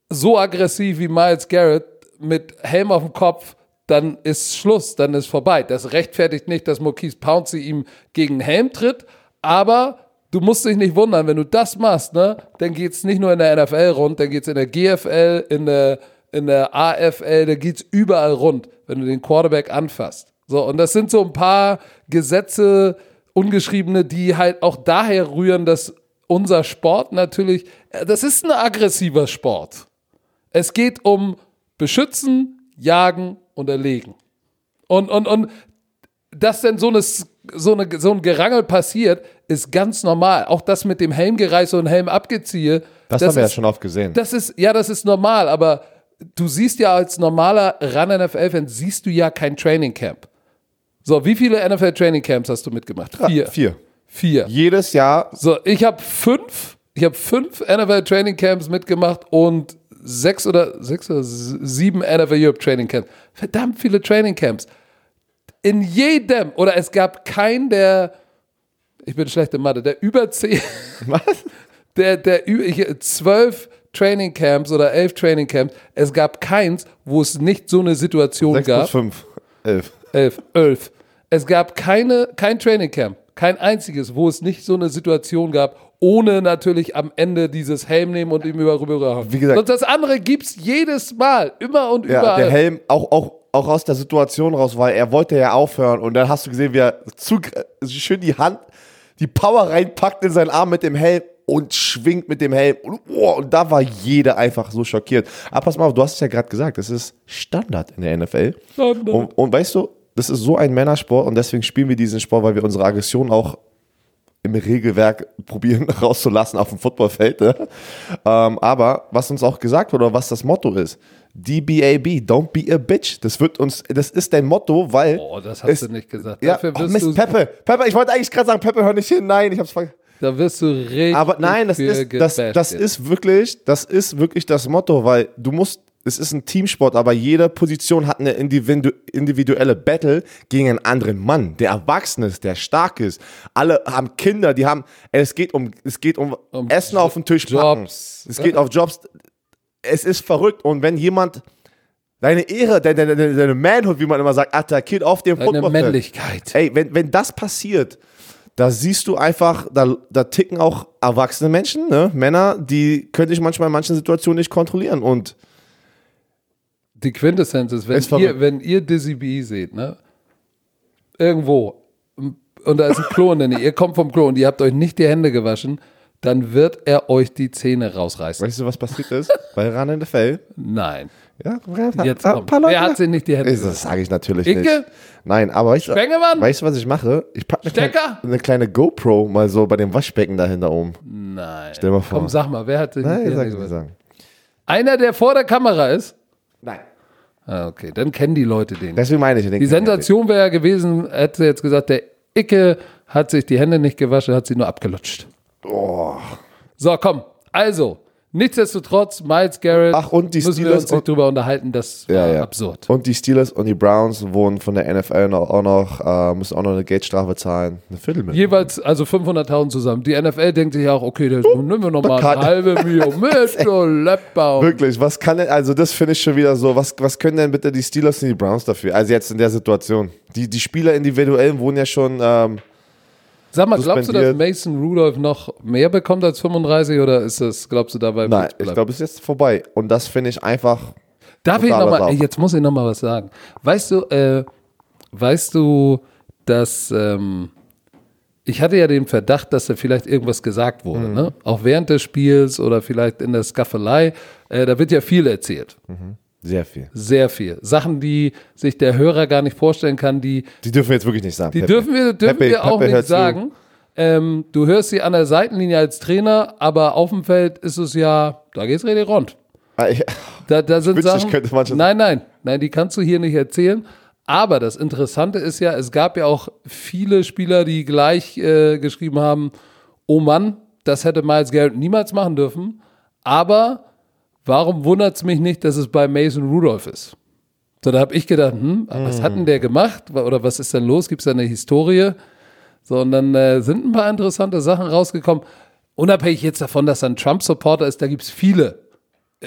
so aggressiv wie Miles Garrett mit Helm auf dem Kopf, dann ist Schluss, dann ist vorbei. Das rechtfertigt nicht, dass Marquise Pouncey ihm gegen Helm tritt, aber du musst dich nicht wundern, wenn du das machst, ne, dann geht's nicht nur in der NFL rund, dann geht's in der GFL, in der, in der AFL, da geht's überall rund, wenn du den Quarterback anfasst. So, und das sind so ein paar Gesetze, ungeschriebene, die halt auch daher rühren, dass unser Sport natürlich, äh, das ist ein aggressiver Sport. Es geht um Beschützen, Jagen und Erlegen. Und, und, und dass denn so, eine, so, eine, so ein Gerangel passiert, ist ganz normal. Auch das mit dem Helmgereiß und Helm abgeziehe. Das, haben wir ja schon oft gesehen. Das ist, ja, das ist normal, aber du siehst ja als normaler Run-NFL-Fan, siehst du ja kein Training Camp. So, wie viele NFL-Training Camps hast du mitgemacht? Vier. Vier. Vier. Jedes Jahr So, ich habe fünf, ich habe fünf NFL Training Camps mitgemacht und sechs oder sechs oder sieben NFL Europe Training Camps. Verdammt viele Training Camps. In jedem, oder es gab keinen, der, ich bin schlecht in Mathe, der über zehn, Was? der, der ü- ich, zwölf Training Camps oder elf Training Camps, es gab keins, wo es nicht so eine Situation Sechs gab plus fünf. Elf. elf, elf. Es gab keine, kein Training Camp, kein einziges, wo es nicht so eine Situation gab, ohne natürlich am Ende dieses Helm nehmen und ihm über rüber Wie gesagt- Und das andere gibt's jedes Mal, immer und Ja, überall. der Helm auch, auch, auch aus der Situation raus, weil er wollte ja aufhören und dann hast du gesehen, wie er zu, schön die Hand, die Power reinpackt in seinen Arm mit dem Helm und schwingt mit dem Helm. Und, oh, und da war jeder einfach so schockiert. Aber pass mal auf, du hast es ja gerade gesagt, das ist Standard in der NFL. Standard. Und, und weißt du, das ist so ein Männersport und deswegen spielen wir diesen Sport, weil wir unsere Aggression auch im Regelwerk probieren rauszulassen auf dem Footballfeld. Ne? Ähm, aber was uns auch gesagt wurde, oder was das Motto ist, DBAB, don't be a bitch. Das wird uns, das ist dein Motto, weil. oh, das hast es- du nicht gesagt. Ja, Dafür oh, Mist, Peppe, Peppe, ich wollte eigentlich gerade sagen, Peppe, hör nicht hin. Nein, ich hab's vergessen. da wirst du richtig Aber nein, das ist, das, das jetzt. ist wirklich, das ist wirklich das Motto, weil du musst, es ist ein Teamsport, aber jede Position hat eine individu individuelle Battle gegen einen anderen Mann, der erwachsen ist, der stark ist. Alle haben Kinder, die haben, es geht um, es geht um, Um Essen auf den Tisch packen. Jobs. Es geht auf Jobs. Es ist verrückt und wenn jemand deine Ehre, deine, deine, deine Manhood, wie man immer sagt, attackiert auf dem Deine. Männlichkeit. Ey, wenn, wenn das passiert, da siehst du einfach, da, da ticken auch erwachsene Menschen, ne? Männer, die können sich manchmal in manchen Situationen nicht kontrollieren. Und Die Quintessenz ist, wenn, Ist ihr, wenn ihr Dizzy B seht, ne? Irgendwo, und da ist ein Klo in der Nähe, ihr kommt vom Klo und ihr habt euch nicht die Hände gewaschen, dann wird er euch die Zähne rausreißen. weißt du, was passiert ist? Bei Ran in the Fell. Nein. Ja, Jetzt ein kommt. paar Leute. Wer hat sich nicht die Hände das sage ich natürlich Icke? nicht. Nein, aber weißt weißt du, was ich mache? Ich packe eine, kleine- eine kleine GoPro mal so bei dem Waschbecken dahinter oben. Nein. Stell mal vor. Komm, sag mal, wer hat nicht Nein, die sag Hände nicht gewaschen? sagen. Einer, der vor der Kamera ist? Nein. Ah, okay, dann kennen die Leute den. Deswegen meine ich. Die Sensation wäre ja gewesen, hätte jetzt gesagt, der Icke hat sich die Hände nicht gewaschen, hat sie nur abgelutscht. Oh. So, komm. Also, nichtsdestotrotz, Miles Garrett, Ach, und die müssen wir Steelers uns nicht drüber unterhalten, das war Ja, ja. absurd. Und die Steelers und die Browns wurden von der NFL noch, auch noch, äh, müssen auch noch eine Geldstrafe zahlen. Eine Viertelmillion. Jeweils also 500.000 zusammen. Die NFL denkt sich auch, okay, das nehmen wir nochmal eine halbe Million mit, so Leppbaum. Wirklich, was kann denn, also das finde ich schon wieder so, was, was können denn bitte die Steelers und die Browns dafür? Also jetzt in der Situation. Die, die Spieler individuell wurden ja schon, ähm, Sag mal, glaubst du, dass. Mason Rudolph noch mehr bekommt als 35 oder ist das, glaubst du dabei? nein, ich glaube, es ist jetzt vorbei. Und das finde ich einfach, Darf ich nochmal, jetzt muss ich nochmal was sagen. Weißt du, äh, weißt du, dass ähm, ich hatte ja den Verdacht, dass da vielleicht irgendwas gesagt wurde, Mhm. ne? Auch während des Spiels oder vielleicht in der Skaffelei. Äh, da wird ja viel erzählt. Sehr viel. Sehr viel. Sachen, die sich der Hörer gar nicht vorstellen kann, die, Die dürfen wir jetzt wirklich nicht sagen. die Pepe. dürfen wir, dürfen Pepe, wir auch Pepe, nicht sagen. Ähm, du hörst sie an der Seitenlinie als Trainer, aber auf dem Feld ist es ja, da geht's richtig rund. Ah, Da, da sind Sachen. nein, nein, nein, die kannst du hier nicht erzählen. Aber das Interessante ist ja, es gab ja auch viele Spieler, die gleich äh, geschrieben haben: Oh Mann, das hätte Miles Garrett niemals machen dürfen. Aber warum wundert es mich nicht, dass es bei Mason Rudolph ist? So, da habe ich gedacht, hm, was hat denn der gemacht? Oder was ist denn los? Gibt es da eine Historie? So, und dann äh, sind ein paar interessante Sachen rausgekommen. Unabhängig jetzt davon, dass er ein Trump-Supporter ist, da gibt es viele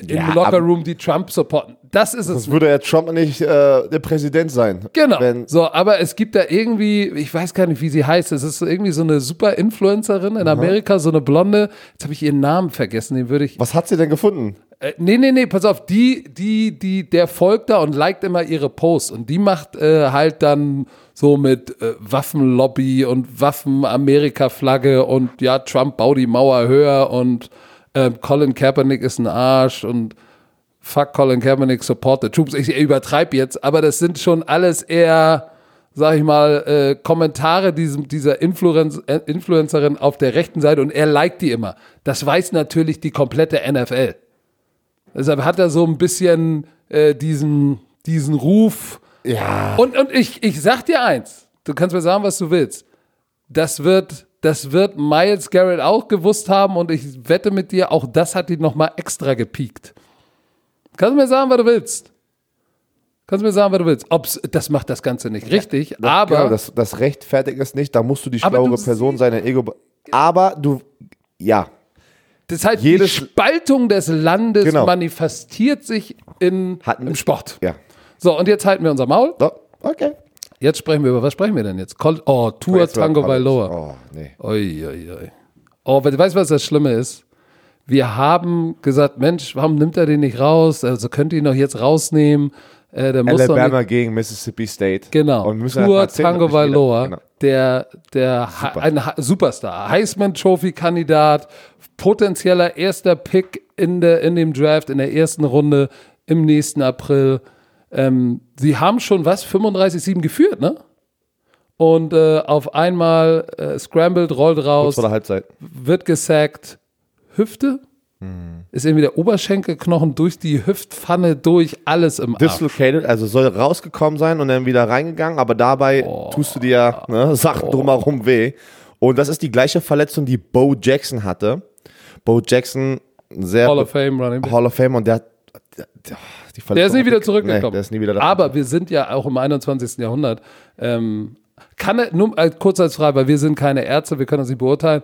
Ja, im Lockerroom, die Trump supporten. Das ist es. Sonst würde ja Trump nicht äh, der Präsident sein. Genau. So, aber es gibt da irgendwie, ich weiß gar nicht, wie sie heißt. Es ist irgendwie so eine super Influencerin in Amerika, so eine Blonde. Jetzt habe ich ihren Namen vergessen, den würde ich. was hat sie denn gefunden? Äh, nee, nee, nee, pass auf, die, die, die, der folgt da und liked immer ihre Posts und die macht äh, halt dann so mit äh, Waffenlobby und Waffen-Amerika-Flagge und ja, Trump bau die Mauer höher und äh, Colin Kaepernick ist ein Arsch und fuck Colin Kaepernick, support the troops. Ich übertreibe jetzt, aber das sind schon alles eher, sag ich mal, äh, Kommentare diesem, dieser Influenz, äh, Influencerin auf der rechten Seite und er liked die immer. Das weiß natürlich die komplette NFL. Deshalb hat er so ein bisschen äh, diesen, diesen Ruf. Ja. Und, und ich, ich sag dir eins, du kannst mir sagen, was du willst. Das wird, das wird Miles Garrett auch gewusst haben und ich wette mit dir, auch das hat ihn nochmal extra gepiekt. Kannst du mir sagen, was du willst? Kannst du mir sagen, was du willst? Ob's, das macht das Ganze nicht richtig, aber genau, das, das rechtfertigt es nicht. Da musst du die schlauere du Person sein, dein Ego. be- Aber du, ja. das halt jedes- die Spaltung des Landes Genau. manifestiert sich in, Hatten- im Sport. Ja. So, und jetzt halten wir unser Maul. So, okay. Jetzt sprechen wir über, was sprechen wir denn jetzt? Col oh, Tour Great Tango. Bailoa. Oh, nee. Ui, ui, ui. Oh, aber du weißt, was das Schlimme ist? Wir haben gesagt, Mensch, warum nimmt er den nicht raus? Also könnte ihn doch jetzt rausnehmen. Äh, der muss doch Alabama gegen Mississippi State. genau. Und müssen Tour Tango Bailoa, Genau. der, der Ha- ein Ha- Superstar, Heisman Trophy Kandidat, potenzieller erster Pick in, der, in dem Draft in der ersten Runde im nächsten April. Ähm, sie haben schon was 35-7 geführt, ne? Und äh, auf einmal äh, scrambled, rollt Kurz raus, vor der Halbzeit. wird gesackt, Hüfte, ist irgendwie der Oberschenkelknochen durch die Hüftpfanne durch, alles im Arsch. Dislocated, also soll rausgekommen sein und dann wieder reingegangen, aber dabei tust du dir ne, Sachen drumherum weh. Und das ist die gleiche Verletzung, die Bo Jackson hatte. Bo Jackson, sehr Hall of Fame Running. Hall of Fame und der hat der, der, die Verletzung Der ist nie wieder Nee, zurückgekommen. der ist nie wieder. Aber wir sind ja auch im 21. Jahrhundert. Ähm, kann er, nur äh, kurz als Frage, weil wir sind keine Ärzte, wir können das nicht beurteilen.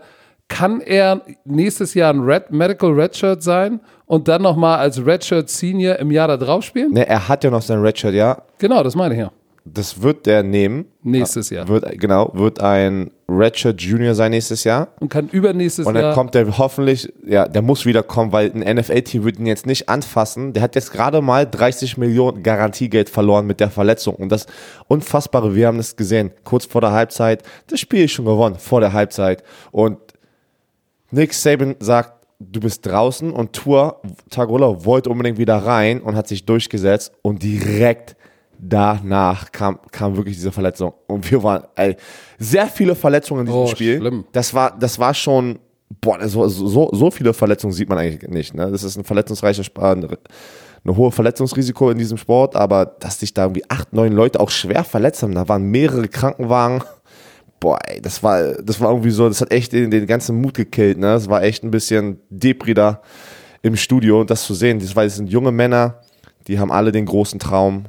Kann er nächstes Jahr ein Red, Medical Redshirt sein und dann nochmal als Redshirt Senior im Jahr da drauf spielen? Ne, er hat ja noch sein Redshirt, ja. Genau, das meine ich ja. Das wird der nehmen. Nächstes Jahr. Wird, genau, wird ein Redshirt Junior sein nächstes Jahr. Und kann übernächstes Und dann Jahr. kommt der hoffentlich, ja, der muss wieder kommen, weil ein NFL-Team wird ihn jetzt nicht anfassen. Der hat jetzt gerade mal 30 Millionen Garantiegeld verloren mit der Verletzung. Und das Unfassbare, wir haben das gesehen, kurz vor der Halbzeit, das Spiel ist schon gewonnen, vor der Halbzeit. Und Nick Saban sagt, du bist draußen und Tour Tagola wollte unbedingt wieder rein und hat sich durchgesetzt und direkt danach kam, kam wirklich diese Verletzung. Und wir waren, ey, sehr viele Verletzungen in diesem Oh, Spiel. schlimm. Das war, das war schon, boah, so, so, so viele Verletzungen sieht man eigentlich nicht. Ne? Das ist ein verletzungsreicher Sport, eine hohe Verletzungsrisiko in diesem Sport, aber dass sich da irgendwie acht, neun Leute auch schwer verletzt haben, da waren mehrere Krankenwagen. Boah, ey, das war, das war irgendwie so, das hat echt den, den ganzen Mut gekillt, ne? Das war echt ein bisschen Depri da im Studio, das zu sehen. Das, weil es sind junge Männer, die haben alle den großen Traum.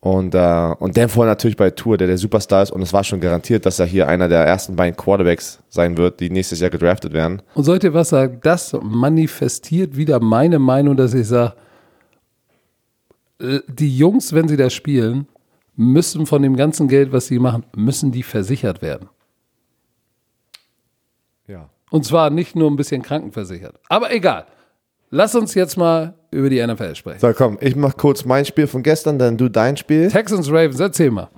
Und, äh, und Dan vorher natürlich bei Tour, der der Superstar ist. Und es war schon garantiert, dass er hier einer der ersten beiden Quarterbacks sein wird, die nächstes Jahr gedraftet werden. Und sollt ihr was sagen? Das manifestiert wieder meine Meinung, dass ich sage, äh, die Jungs, wenn sie da spielen, müssen von dem ganzen Geld, was sie machen, müssen die versichert werden. Ja. Und zwar nicht nur ein bisschen krankenversichert. Aber egal. Lass uns jetzt mal über die NFL sprechen. So, komm, ich mach kurz mein Spiel von gestern, dann du dein Spiel. Texans Ravens, erzähl mal.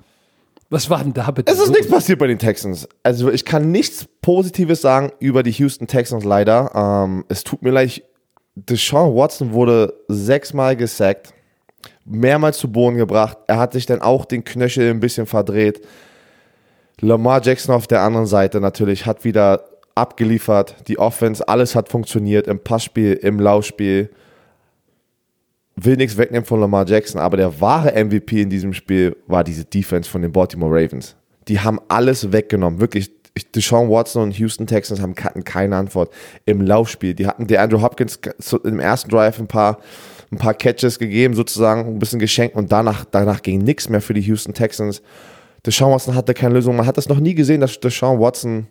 Was war denn da bitte? Es ist los? nichts passiert bei den Texans. Also ich kann nichts Positives sagen über die Houston Texans leider. Ähm, es tut mir leid. Deshaun Watson wurde sechsmal gesackt, mehrmals zu Boden gebracht. Er hat sich dann auch den Knöchel ein bisschen verdreht. Lamar Jackson auf der anderen Seite natürlich hat wieder abgeliefert. Die Offense, alles hat funktioniert im Passspiel, im Laufspiel. Will nichts wegnehmen von Lamar Jackson, aber der wahre MVP in diesem Spiel war diese Defense von den Baltimore Ravens. Die haben alles weggenommen, wirklich. Deshaun Watson und Houston Texans haben hatten keine Antwort im Laufspiel. Die hatten der Andrew Hopkins im ersten Drive ein paar ein paar Catches gegeben, sozusagen, ein bisschen geschenkt und danach, danach ging nichts mehr für die Houston Texans. Deshaun Watson hatte keine Lösung. Man hat das noch nie gesehen, dass Deshaun Watson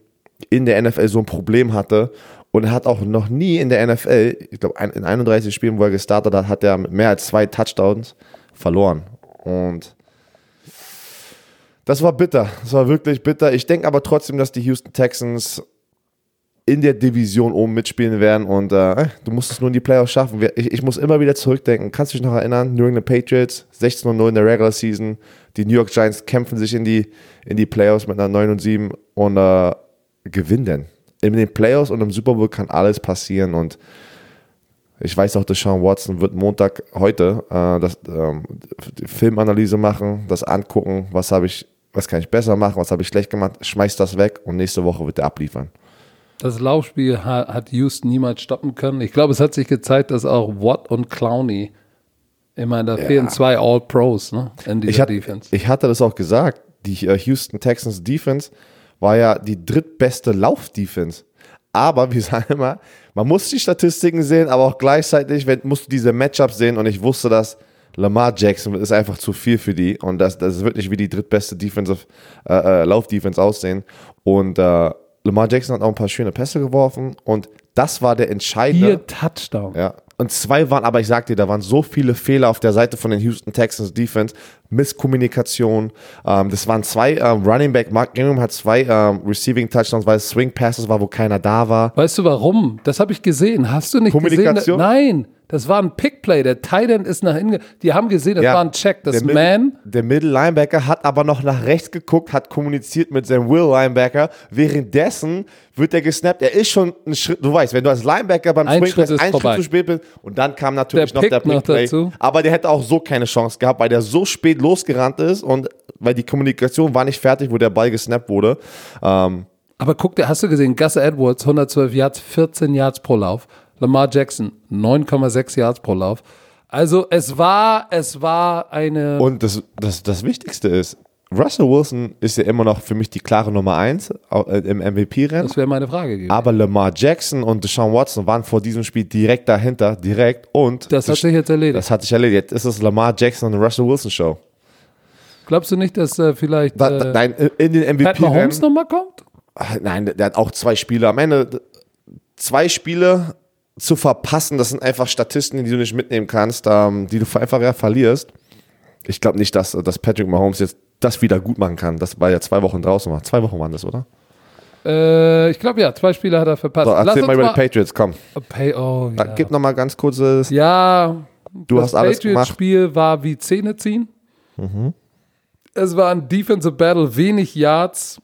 in der NFL so ein Problem hatte. Und hat auch noch nie in der NFL, ich glaube, in 31 Spielen, wo er gestartet hat, hat er mit mehr als zwei Touchdowns verloren. Und das war bitter. Das war wirklich bitter. Ich denke aber trotzdem, dass die Houston Texans in der Division oben mitspielen werden und äh, du musst es nur in die Playoffs schaffen. Ich, ich, muss immer wieder zurückdenken. Kannst du dich noch erinnern? New England Patriots, 16 0 in der Regular Season. Die New York Giants kämpfen sich in die, in die Playoffs mit einer 9 und 7 und äh, gewinnen. In den Playoffs und im Super Bowl kann alles passieren und ich weiß auch, dass Sean Watson wird Montag heute äh, das, ähm, die Filmanalyse machen, das angucken, was habe ich, was kann ich besser machen, was habe ich schlecht gemacht, schmeißt das weg und nächste Woche wird er abliefern. Das Laufspiel hat Houston niemals stoppen können. Ich glaube, es hat sich gezeigt, dass auch Watt und Clowney, ich meine, da ja. fehlen zwei All-Pros ne, in dieser ich hat, Defense. Ich hatte das auch gesagt, die äh, Houston Texans Defense war ja die drittbeste Lauf-Defense. Aber wir sagen immer, man muss die Statistiken sehen, aber auch gleichzeitig wenn, musst du diese Matchups sehen und ich wusste, dass Lamar Jackson ist einfach zu viel für die und das, das ist wirklich wie die drittbeste Defensive äh, äh, Lauf-Defense aussehen. Und äh, Lamar Jackson hat auch ein paar schöne Pässe geworfen und das war der entscheidende. Vier Touchdown. Ja. Und zwei waren, aber ich sag dir, da waren so viele Fehler auf der Seite von den Houston Texans Defense, Misskommunikation. Ähm, das waren zwei ähm, Running Back. Mark Ingram hat zwei ähm, Receiving Touchdowns, weil es Swing Passes war, wo keiner da war. Weißt du warum? Das habe ich gesehen. Hast du nicht Kommunikation? gesehen? Nein. Das war ein Pickplay. Der Titan ist nach hinten. Die haben gesehen, das ja, war ein Check. Das der Man. der Middle Linebacker hat aber noch nach rechts geguckt, hat kommuniziert mit seinem Will Linebacker. Währenddessen wird er gesnappt. Er ist schon ein Schritt. Du weißt, wenn du als Linebacker beim ein Swing Schritt ein Schritt zu spät bist. Und dann kam natürlich der noch der Pickplay. Noch aber der hätte auch so keine Chance gehabt, weil der so spät losgerannt ist und weil die Kommunikation war nicht fertig, wo der Ball gesnappt wurde. Ähm, aber guck dir, hast du gesehen, Gus Edwards, 112 Yards, 14 Yards pro Lauf. Lamar Jackson 9,6 Yards pro Lauf. Also es war, es war eine. Und das, das, das Wichtigste ist, Russell Wilson ist ja immer noch für mich die klare Nummer 1 äh, im MVP-Rennen. Das wäre meine Frage gewesen. Aber Lamar Jackson und Deshaun Watson waren vor diesem Spiel direkt dahinter, direkt und. Das hat sich jetzt erledigt. Das hat sich erledigt. Jetzt ist es Lamar Jackson und Russell Wilson Show. Glaubst du nicht, dass äh, vielleicht. Äh, nein, in den MVP-Rennen. Pat Mahomes nochmal kommt? Nein, der hat auch zwei Spiele. Am Ende zwei Spiele zu verpassen, das sind einfach Statisten, die du nicht mitnehmen kannst, ähm, die du einfach ja verlierst. Ich glaube nicht, dass, dass Patrick Mahomes jetzt das wieder gut machen kann. Das war ja zwei Wochen draußen. War. Zwei Wochen waren das, oder? Äh, ich glaube ja, zwei Spiele hat er verpasst. So, erzähl mal über die Patriots, komm. Pay, oh, ja. Gib nochmal ganz kurzes. Ja, du das hast alles Patriots gemacht. Spiel war wie Zähne ziehen. Mhm. Es war ein Defensive Battle, wenig Yards.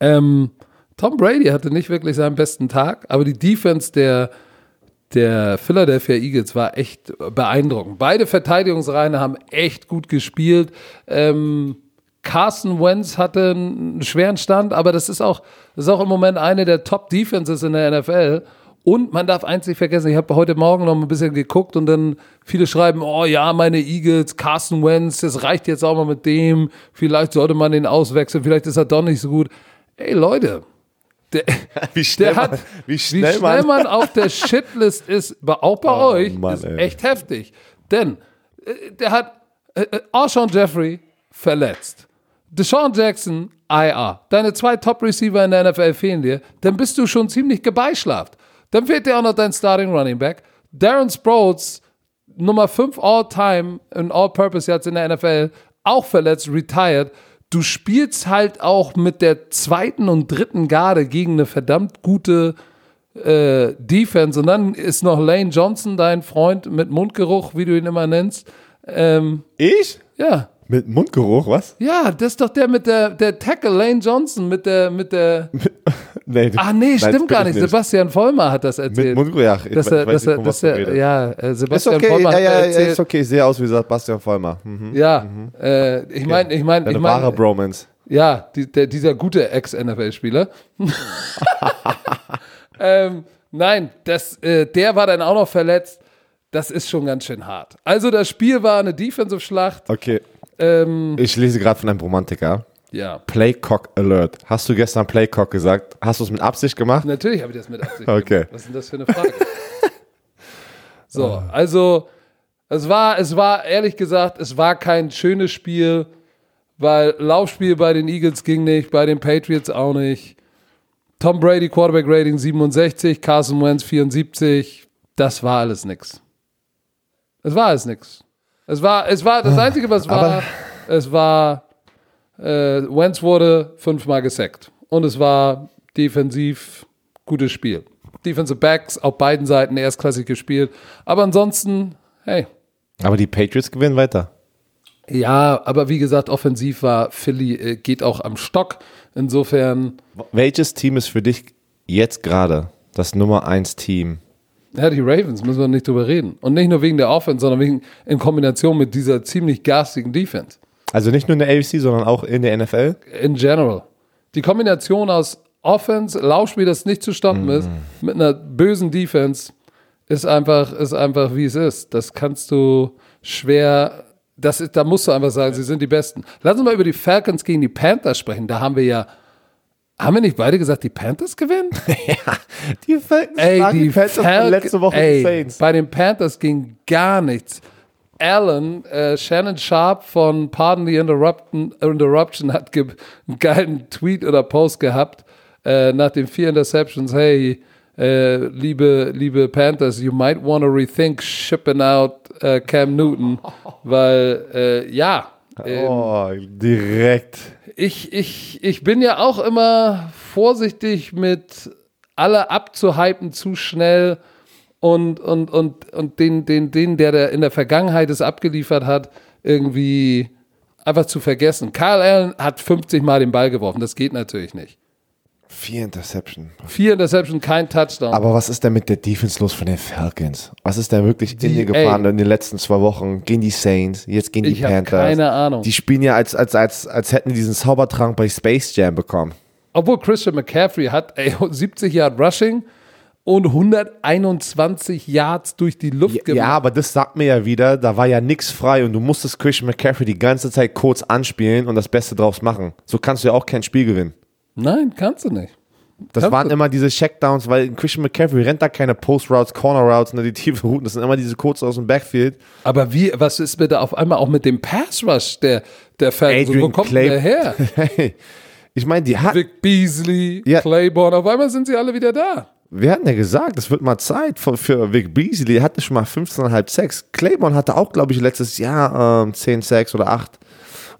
Ähm, Tom Brady hatte nicht wirklich seinen besten Tag, aber die Defense der, der Philadelphia Eagles war echt beeindruckend. Beide Verteidigungsreihen haben echt gut gespielt. Ähm, Carson Wentz hatte einen schweren Stand, aber das ist auch, das ist auch im Moment eine der Top-Defenses in der NFL. Und man darf eins nicht vergessen, ich habe heute Morgen noch ein bisschen geguckt und dann viele schreiben, oh ja, meine Eagles, Carson Wentz, das reicht jetzt auch mal mit dem, vielleicht sollte man den auswechseln, vielleicht ist er doch nicht so gut. Ey Leute, der, wie schnell, der hat, man, wie schnell, wie schnell man, auf der Shitlist ist, auch bei oh, euch, Mann, ist ey. echt heftig. Denn äh, der hat äh, äh Alshon Jeffrey verletzt. Deshaun Jackson, IR. Deine zwei Top-Receiver in der NFL fehlen dir. Dann bist du schon ziemlich gebeischlaft. Dann fehlt dir auch noch dein Starting Running Back. Darren Sproles, Nummer 5 All-Time in All-Purpose jetzt in der NFL, auch verletzt, retired du spielst halt auch mit der zweiten und dritten Garde gegen eine verdammt gute äh, Defense. Und dann ist noch Lane Johnson, dein Freund mit Mundgeruch, wie du ihn immer nennst. Ähm, ich? Ja. Mit Mundgeruch, was? Ja, das ist doch der mit der, der Tackle, Lane Johnson, mit der, mit der. nee, Ach nee, stimmt gar nicht. nicht. Sebastian Vollmer hat das erzählt. Mit Mundgeruch, ja. Ich, dass er, dass er, dass er, ja, äh, Sebastian ist okay, Vollmer ja, ja, erzählt. ist okay, ich sehe aus wie Sebastian Vollmer. Mhm. Ja, mhm. Äh, ich meine, ich meine, ich meine. wahre Bromance. Ja, die, der, dieser gute Ex-NFL-Spieler. ähm, nein, das, äh, der war dann auch noch verletzt. Das ist schon ganz schön hart. Also das Spiel war eine Defensive-Schlacht. Okay. Ähm, ich lese gerade von einem Romantiker. Ja. Playcock Alert. Hast du gestern Playcock gesagt? Hast du es mit Absicht gemacht? Natürlich habe ich das mit Absicht okay. gemacht. Was ist denn das für eine Frage? So, also es war, es war ehrlich gesagt, es war kein schönes Spiel, weil Laufspiel bei den Eagles ging nicht, bei den Patriots auch nicht. Tom Brady Quarterback Rating 67, Carson Wentz 74, das war alles nix. Es war alles nix. Es war, es war das Einzige, was war, es war, äh, Wentz wurde fünfmal gesackt und es war defensiv gutes Spiel. Defensive Backs auf beiden Seiten erstklassig gespielt, aber ansonsten, hey, Aber die Patriots gewinnen weiter. ja, aber wie gesagt, offensiv war Philly äh, geht auch am Stock. Insofern, Welches Team ist für dich jetzt gerade das Nummer 1 Team? Ja, die Ravens müssen wir nicht drüber reden. Und nicht nur wegen der Offense, sondern wegen in Kombination mit dieser ziemlich garstigen Defense. Also nicht nur in der AFC, sondern auch in der NFL? In general. Die Kombination aus Offense, Laufspiel, das nicht zu stoppen ist, mit einer bösen Defense, ist einfach, ist einfach wie es ist. Das kannst du schwer. Das ist, da musst du einfach sagen, sie sind die Besten. Lass uns mal über die Falcons gegen die Panthers sprechen. Da haben wir ja, haben wir nicht beide gesagt, die Panthers gewinnen? Die Falcons Ey, schlagen die Panthers Falcons, letzte Woche ey, die Saints. Bei den Panthers ging gar nichts. Allen, äh, Shannon Sharp von Pardon the Interruption, Interruption hat einen geilen Tweet oder Post gehabt äh, nach den vier Interceptions. Hey, äh, liebe, liebe Panthers, you might want to rethink shipping out äh, Cam Newton, weil äh, ja, ähm, Oh, direkt. ich, ich, ich bin ja auch immer vorsichtig mit alle abzuhypen zu schnell und, und, und, und den, den, den, der, der in der Vergangenheit es abgeliefert hat, irgendwie einfach zu vergessen. Kyle Allen hat 50 Mal den Ball geworfen, das geht natürlich nicht. Vier Interception. Vier Interception, kein Touchdown. Aber was ist denn mit der Defense los von den Falcons? Was ist denn wirklich in Die- dir gefahren in den letzten zwei Wochen? Gegen die Saints, jetzt gegen die Ich Panthers. keine Ahnung. Die spielen ja, als, als, als, als hätten die diesen Zaubertrank bei Space Jam bekommen. Obwohl Christian McCaffrey hat ey, 70 Yard Rushing und 121 Yards durch die Luft Ja, gemacht. ja, aber das sagt mir ja wieder, da war ja nichts frei und du musstest Christian McCaffrey die ganze Zeit kurz anspielen und das Beste draus machen. So kannst du ja auch kein Spiel gewinnen. Nein, kannst du nicht. Das Kannst waren du- immer diese Checkdowns, weil Christian McCaffrey rennt da keine Post-Routes, Corner-Routes, ne, die tiefen Routen, das sind immer diese kurzen aus dem Backfield. Aber wie, was ist bitte auf einmal auch mit dem Pass Rush der, der? Und Wo kommt denn der her? Hey, ich meine, die hat, Vic Beasley, Ja. Claiborne, auf einmal sind sie alle wieder da. wir hatten ja gesagt, es wird mal Zeit für, für Vic Beasley, er hatte schon mal 15,5 Sacks. Claiborne hatte auch, glaube ich, letztes Jahr ähm, 10 Sacks oder 8.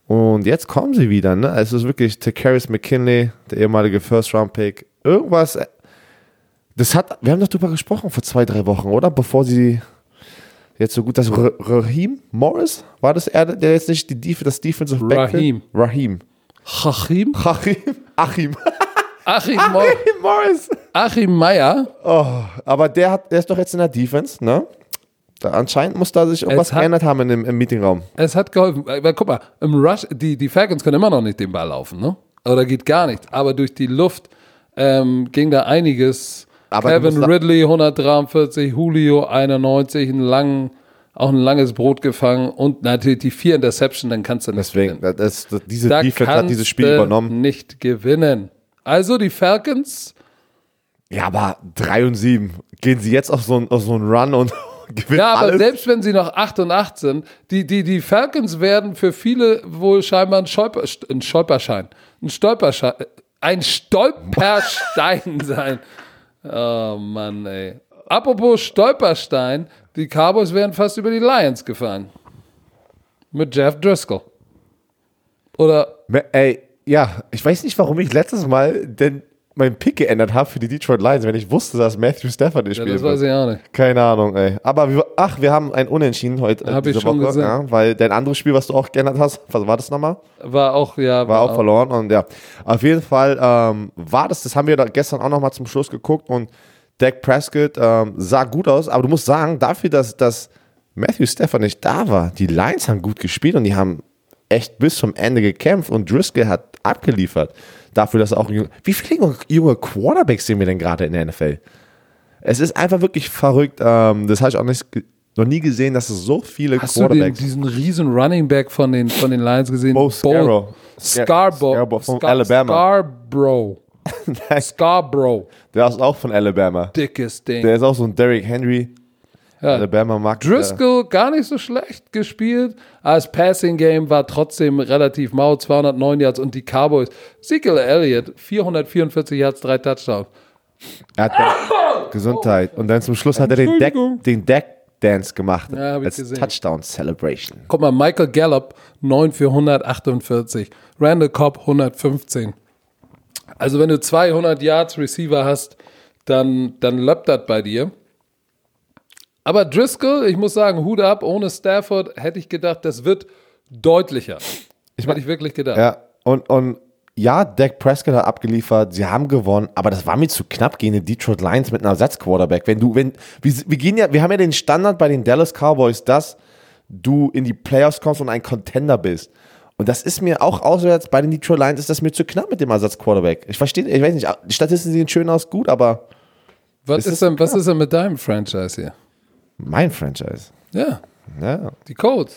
Und jetzt kommen sie wieder, ne? Es ist wirklich Takaris McKinley, der ehemalige First-Round-Pick. Irgendwas, äh, das hat, wir haben doch drüber gesprochen vor zwei, drei Wochen, oder? Bevor sie jetzt so gut, das R Raheem Morris, war das er, der jetzt nicht die Def das Defensive Backfield? Raheem. Raheem. Achim? Achim. Achim. Achim, Achim Morris. Achim Meyer. Oh, aber der, hat, der ist doch jetzt in der Defense, ne? Da, anscheinend muss da sich irgendwas hat- geändert haben in dem, im Meetingraum. Es hat geholfen. Weil, guck mal, im Rush, die, die Falcons können immer noch nicht den Ball laufen, ne? Oder geht gar nichts. Aber durch die Luft ähm, ging da einiges. Aber Kevin Ridley 143, Julio 91, einen langen, auch ein langes Brot gefangen und natürlich die vier Interception, dann kannst du nicht Deswegen, gewinnen. das, das, diese Da Defense hat dieses Spiel übernommen. nicht gewinnen. Also die Falcons, Ja, aber 3 und 7. Gehen sie jetzt auf so einen, auf so einen Run und gewinnen ja, aber alles? selbst wenn sie noch 8 und 8 sind, die, die, die Falcons werden für viele wohl scheinbar ein, Stolper, ein Stolperschein, ein Stolperschein, ein Stolperstein sein. Oh Mann, ey. Apropos Stolperstein, die Cowboys werden fast über die Lions gefahren. Mit Jeff Driscoll. Oder Ey, ja, ich weiß nicht, warum ich letztes Mal denn meinen Pick geändert habe für die Detroit Lions, wenn ich wusste, dass Matthew Stafford nicht ja, spielt. das weiß ich auch nicht. Keine Ahnung, ey. Aber wir, ach, wir haben ein Unentschieden heute äh, diese schon Woche, ja, weil dein anderes Spiel, was du auch geändert hast, was war das nochmal? War auch, ja, War auch verloren und ja, auf jeden Fall ähm, war das, das haben wir da gestern auch nochmal zum Schluss geguckt und Dak Prescott ähm, sah gut aus, aber du musst sagen, dafür, dass, dass Matthew Stafford nicht da war, die Lions haben gut gespielt und die haben echt bis zum Ende gekämpft und Driscoll hat abgeliefert. Dafür, dass auch wie viele junge- Quarterbacks sehen wir denn gerade in der NFL? Es ist einfach wirklich verrückt. Ähm, das habe ich auch nicht, noch nie gesehen, dass es so viele Hast du den, Quarterbacks diesen riesen Running Back von den, von den Lions gesehen? Bo. Scarborough. Scarborough von Scar- Alabama. Scarborough. Scarborough. Der ist auch von Alabama. Dickes Ding. Der ist auch so ein Derrick Henry. Ja. Alabama mag Driscoll gar nicht so schlecht gespielt. Als Passing Game war trotzdem relativ mau, 209 Yards und die Cowboys. Ezekiel Elliott, 444 Yards, drei Touchdowns. Er hat dann Gesundheit. Und dann zum Schluss hat er den Deck, den Deck Dance gemacht Ja, hab ich als gesehen. Touchdown Celebration. Guck mal, Michael Gallup, 9 für 148. Randall Cobb, 115. Also wenn du 200 Yards Receiver hast, dann, dann läuft das bei dir. Aber Driscoll, ich muss sagen, Hut ab, ohne Stafford hätte ich gedacht, das wird deutlicher. Ich hätte ich wirklich gedacht. Ja, und, und ja, Dak Prescott hat abgeliefert, sie haben gewonnen, aber das war mir zu knapp gegen die Detroit Lions mit einem Ersatzquarterback. Wenn du, wenn, wir, wir gehen ja, wir haben ja den Standard bei den Dallas Cowboys, dass du in die Playoffs kommst und ein Contender bist. Und das ist mir auch auswärts bei den Detroit Lions ist das mir zu knapp mit dem Ersatzquarterback. Ich verstehe, ich weiß nicht, die Statistiken sehen schön aus, gut, aber Was, Ist ist denn, was ist denn mit deinem Franchise hier? Mein Franchise. Ja, Ja, die Colts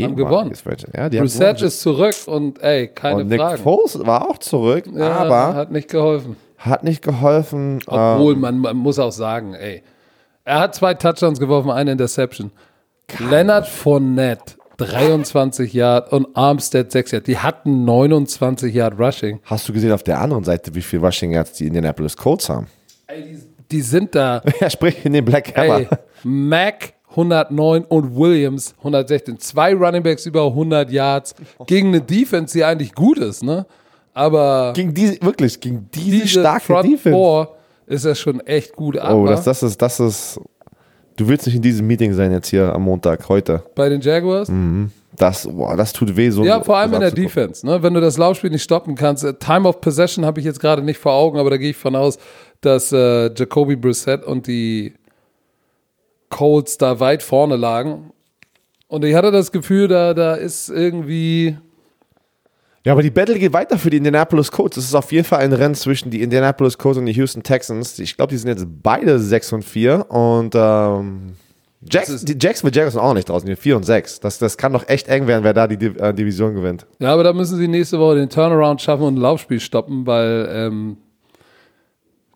haben gewonnen. Ja, die haben Brissett gewonnen. ist zurück und ey, keine und Nick Fragen. Foles war auch zurück, Ja, aber hat nicht geholfen. hat nicht geholfen. Obwohl, ähm, man, man muss auch sagen, ey, er hat zwei Touchdowns geworfen, eine Interception. Leonard Fournette, 23 Yard und Armstead 6 Yard. Die hatten 29 Yard Rushing. Hast du gesehen auf der anderen Seite, wie viel Rushing Yards die Indianapolis Colts haben? Ey, die, die sind da. Ja, sprich in den Black Hammer. Ey, Mac 109 und Williams 116. Zwei Runningbacks über 100 Yards gegen eine Defense, die eigentlich gut ist, ne? Aber Gegen diese, wirklich, gegen diese, diese starke Front Defense. Four ist das schon echt gut. Oh, das, das ist, das ist. Du willst nicht in diesem Meeting sein jetzt hier am Montag, heute. bei den Jaguars, Das, boah, das tut weh, so. Ja, vor allem in der. Defense. Ne? Wenn du das Laufspiel nicht stoppen kannst. äh, Time of Possession habe ich jetzt gerade nicht vor Augen, aber da gehe ich von aus, dass äh, Jacoby Brissett und die Colts da weit vorne lagen. Und ich hatte das Gefühl, da, da ist irgendwie. Ja, aber die Battle geht weiter für die Indianapolis Colts. Es ist auf jeden Fall ein Rennen zwischen die Indianapolis Colts und die Houston Texans. Ich glaube, die sind jetzt beide 6 und 4 und ähm, Jacks, die Jacksonville Jaguars sind auch nicht draußen, die sind 4 und 6. Das, das kann doch echt eng werden, wer da die Div- äh, Division gewinnt. Ja, aber da müssen sie nächste Woche den Turnaround schaffen und ein Laufspiel stoppen, weil ähm,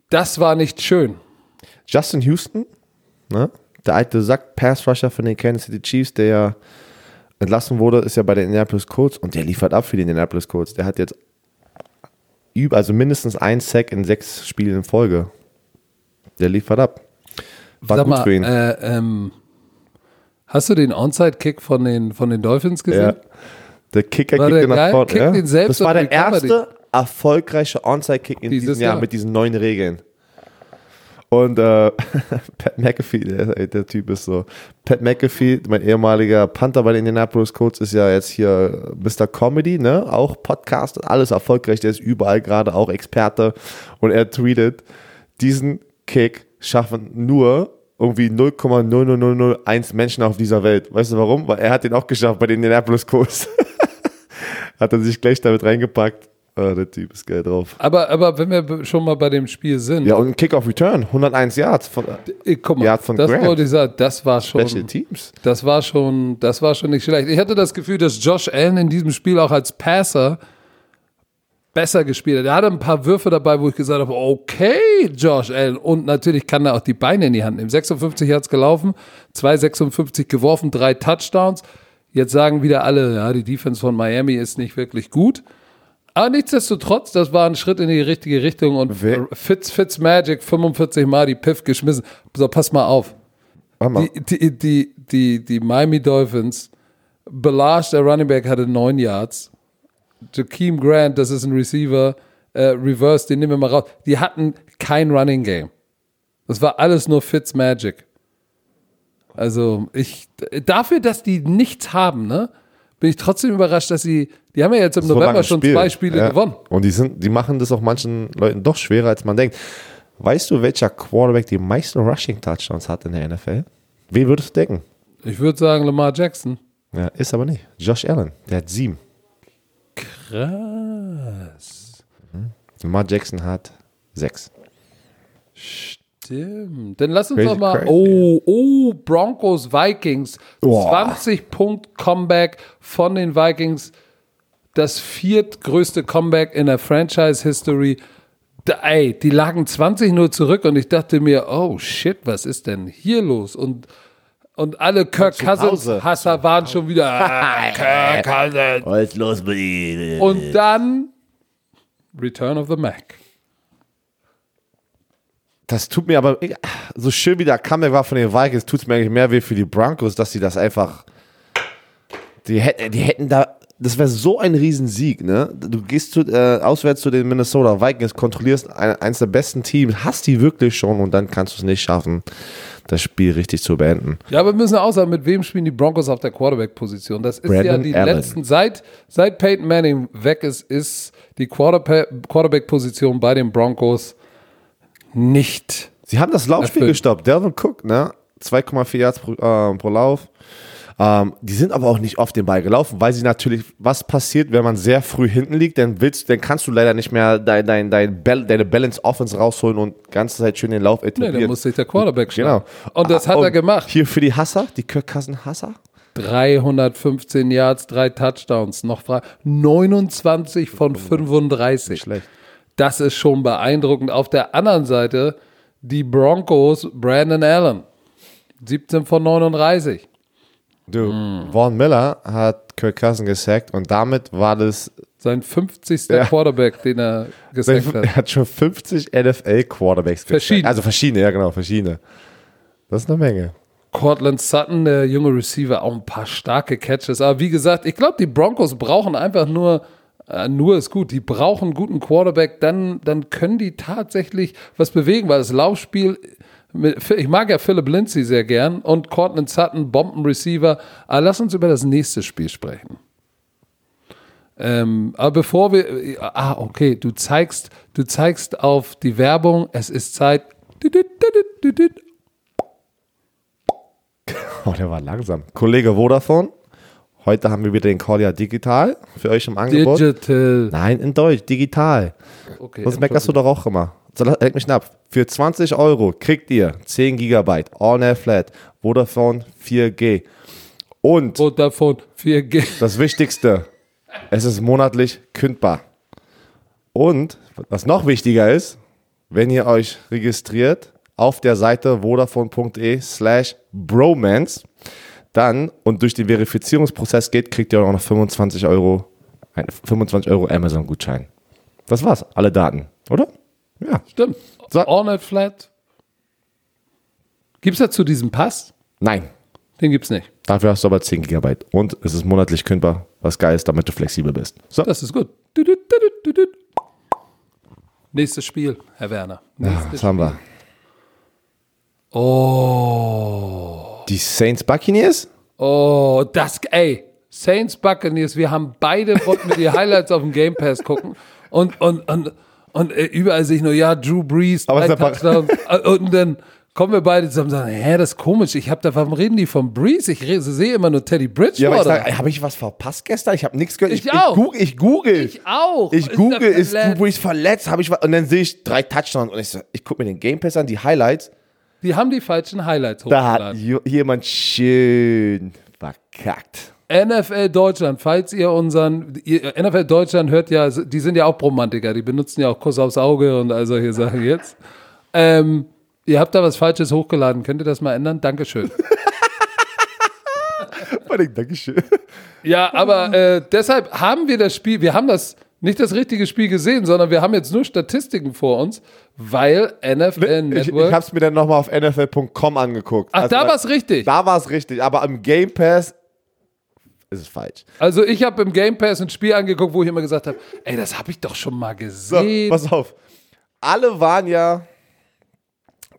das war nicht schön. Justin Houston, ne? Der alte Sack Pass Rusher von den Kansas City Chiefs, der ja entlassen wurde, ist ja bei den Indianapolis Colts und der liefert ab für die Indianapolis Colts. Der hat jetzt über, also mindestens ein Sack in sechs Spielen in Folge. Der liefert ab. War Sag gut mal, für ihn. Äh, ähm, hast du den Onside-Kick von den, von den Dolphins gesehen? ja. Der Kicker War kickt der ihn nach vorne. Ja. das war der erste erfolgreiche Onside-Kick in Dieses diesem Jahr Jahr. mit diesen neuen Regeln. Und äh, Pat McAfee, der, der Typ ist so. Pat McAfee, mein ehemaliger Panther bei den Indianapolis Colts, ist ja jetzt hier Mr. Comedy, ne? Auch Podcast, alles erfolgreich. Der ist überall gerade auch Experte. Und er tweetet, diesen Kick schaffen nur irgendwie 0,00001 Menschen auf dieser Welt. Weißt du warum? Weil er hat den auch geschafft bei den Indianapolis Colts. hat er sich gleich damit reingepackt. Ah, der Typ ist geil drauf. Aber, aber wenn wir schon mal bei dem Spiel sind, Ja, und ein Kick-Off-Return, 101 Yards von ich, guck mal, Yard von das Grant. wollte ich sagen, das war schon, Special Teams. das war schon, das war schon nicht schlecht. Ich hatte das Gefühl, dass Josh Allen in diesem Spiel auch als Passer besser gespielt hat. Er hatte ein paar Würfe dabei, wo ich gesagt habe, okay, Josh Allen. Und natürlich kann er auch die Beine in die Hand nehmen. 56 Yards gelaufen, 2,56 geworfen, drei Touchdowns. Jetzt sagen wieder alle, ja, die Defense von Miami ist nicht wirklich gut. Aber nichtsdestotrotz, das war ein Schritt in die richtige Richtung und Wer- Fitz, Fitz Magic 45 Mal die Piff geschmissen. So, pass mal auf. Mal. Die, die, die, die, die Miami Dolphins, Belage, der Running Back, hatte neun Yards. Jakeem Grant, das ist ein Receiver, äh, Reverse, den nehmen wir mal raus. Die hatten kein Running Game. Das war alles nur Fitz Magic. Also, ich, dafür, dass die nichts haben, ne, bin ich trotzdem überrascht, dass sie, die haben ja jetzt im So November schon Spiel. zwei Spiele Ja. gewonnen. Und die, sind, die machen das auch manchen Leuten doch schwerer, als man denkt. Weißt du, welcher Quarterback die meisten Rushing-Touchdowns hat in der NFL? Wen würdest du denken? Ich würde sagen Lamar Jackson. Ja, ist aber nicht. Josh Allen, der hat sieben. Krass. Lamar Jackson hat sechs. Stimmt. Dann lass uns Crazy, doch mal. crazy. Oh, oh, Broncos Vikings. Boah. 20 Punkt Comeback von den Vikings. Das viertgrößte Comeback in der Franchise History. Da, ey, die lagen 20 nur zurück und ich dachte mir, oh shit, was ist denn hier los? Und Und alle Kirk Cousins. Hasser waren schon wieder ah, Kirk Cousins. Was ist los mit Ihnen? Und dann Return of the Mac. Das tut mir aber, so schön wie der Comeback war von den Vikings, tut es mir eigentlich mehr weh für die Broncos, dass sie das einfach, die hätten, die hätten da, das wäre so ein Riesensieg, ne? Du gehst zu, äh, auswärts zu den Minnesota Vikings, kontrollierst ein, eins der besten Teams, hast die wirklich schon und dann kannst du es nicht schaffen, das Spiel richtig zu beenden. Ja, aber wir müssen auch sagen, mit wem spielen die Broncos auf der Quarterback-Position? Das ist ja Brandon die Allen. letzten, seit, seit Peyton Manning weg ist, ist die Quarterback-Position bei den Broncos nicht. Sie haben das Laufspiel Erfüllt. gestoppt. Delvin Cook, ne? 2,4 Yards pro, äh, pro Lauf. Ähm, die sind aber auch nicht auf den Ball gelaufen, weil sie natürlich, was passiert, wenn man sehr früh hinten liegt, dann willst, dann kannst du leider nicht mehr dein, dein, dein Bal deine Balance Offense rausholen und die ganze Zeit schön den Lauf Nee, etablieren. da muss sich der Quarterback genau. schlagen. Und das hat Ah, er gemacht. Hier für die Hasser, die Kirk Cousin Hasser. 315 Yards, drei Touchdowns, noch frei. 29 von 35. schlecht. Das ist schon beeindruckend. Auf der anderen Seite die Broncos, Brandon Allen. 17 von 39. Du, Hm. Vaughn Miller hat Kirk Cousin gesackt und damit war das, Sein 50. Ja. Quarterback, den er gesackt hat. er hat schon 50 NFL-Quarterbacks gesackt. Verschiedene. Also verschiedene, ja genau, verschiedene. Das ist eine Menge. Cortland Sutton, der junge Receiver, auch ein paar starke Catches. Aber wie gesagt, ich glaube, die Broncos brauchen einfach nur, nur ist gut, die brauchen einen guten Quarterback, dann, dann können die tatsächlich was bewegen, weil das Laufspiel, ich mag ja Philip Lindsay sehr gern und Cortland Sutton, Bombenreceiver. Aber lass uns über das nächste Spiel sprechen. Ähm, aber bevor wir, ah, okay, du zeigst, du zeigst auf die Werbung, es ist Zeit. Oh, der war langsam. Kollege Vodafone, heute haben wir wieder den Cordia Digital für euch im Angebot. Digital. Nein, in Deutsch, digital. Okay, Das meckerst du doch auch immer. So, leg mich schnapp. Für 20 Euro kriegt ihr 10 Gigabyte, All-Net Flat, Vodafone 4G. Und Vodafone 4G. das Wichtigste, es ist monatlich kündbar. Und was noch wichtiger ist, wenn ihr euch registriert auf der Seite vodafone.de slash bromance, dann und durch den Verifizierungsprozess geht, kriegt ihr auch noch 25 Euro, ein 25 Euro Amazon-Gutschein. Das war's, alle Daten, oder? Ja. Stimmt. So. Allnet Flat. Gibt es dazu diesen Pass? Nein, Den gibt's nicht. dafür hast du aber 10 Gigabyte und es ist monatlich kündbar, was geil ist, damit du flexibel bist. So, Das ist gut. Du, du, du. Nächstes Spiel, Herr Werner. ja, Nächstes was haben wir? Oh. Die Saints Buccaneers? Oh, das, ey. Saints Buccaneers, wir haben beide, wollten wir die Highlights auf dem Game Pass gucken. Und, und, und, und äh, überall sehe ich nur, ja, Drew Brees, Aber ist. Äh, und dann kommen wir beide zusammen und sagen, hä, das ist komisch. Ich habe da, warum reden die von Brees? Ich sehe immer nur Teddy Ja, Bridgewater. sag, habe ich was verpasst gestern? Ich habe nichts gehört. Ich auch. Ich, google, ich google. Ich auch. Ich Ist google, ist verletzt? Drew Brees verletzt? Habe ich was? Und dann sehe ich drei Touchdowns und ich so, ich gucke mir den Game Pass an, die Highlights. Die haben die falschen Highlights Da hat hochgeladen. jemand schön verkackt. NFL Deutschland, falls ihr unseren, ihr, NFL Deutschland hört ja, die sind ja auch Bromantiker, die benutzen ja auch Kuss aufs Auge und all solche Sachen jetzt. Ähm, ihr habt da was Falsches hochgeladen, könnt ihr das mal ändern? Dankeschön. Dankeschön. ja, aber äh, deshalb haben wir das Spiel, wir haben das, nicht das richtige Spiel gesehen, sondern wir haben jetzt nur Statistiken vor uns, weil NFL Ich, Network. ich habe es mir dann nochmal auf NFL.com angeguckt. ach, Also, da war's richtig. Da war es richtig, aber am Game Pass ist es falsch. Also ich habe im Game Pass ein Spiel angeguckt, wo ich immer gesagt habe, ey, das habe ich doch schon mal So, gesehen. pass auf. Alle waren ja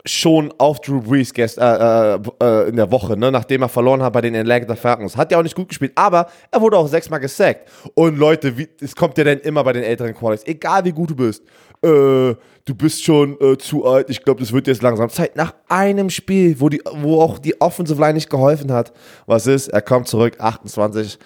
schon auf Drew Brees gest, äh, äh, äh, in der Woche, ne, nachdem er verloren hat bei den Atlanta Falcons. Hat ja auch nicht gut gespielt, aber er wurde auch sechsmal gesackt. Und Leute, wie, es kommt ja dann immer bei den älteren Quarterbacks, egal wie gut du bist, äh, du bist schon äh, zu alt, ich glaube, das wird jetzt langsam Zeit. Nach einem Spiel, wo, die, wo auch die Offensive Line nicht geholfen hat, was ist, er kommt zurück, 28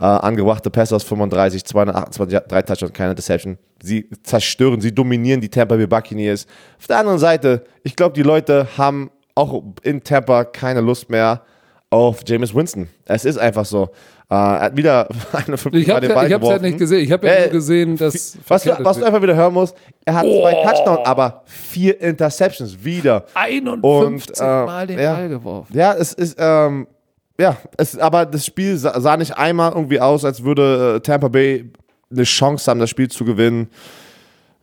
äh, angebrachte Pässe aus 35, 228, ja, drei Touchdowns, keine Deception. Sie zerstören, sie dominieren die Tampa Bay Buccaneers. Auf der anderen Seite, ich glaube, die Leute haben auch in Tampa keine Lust mehr auf Jameis Winston. Es ist einfach so. Äh, er hat wieder 51 Ich habe ja, hab's ja nicht gesehen. Ich habe ja Äh, nur gesehen, dass. Was, du- was du einfach wieder hören musst, er hat zwei Oh. Touchdowns, aber vier Interceptions wieder. 51 Und, äh, Mal den ja. Ball geworfen. Ja, es ist, ähm, ja, es, aber das Spiel sah, sah nicht einmal irgendwie aus, als würde äh, Tampa Bay eine Chance haben, das Spiel zu gewinnen.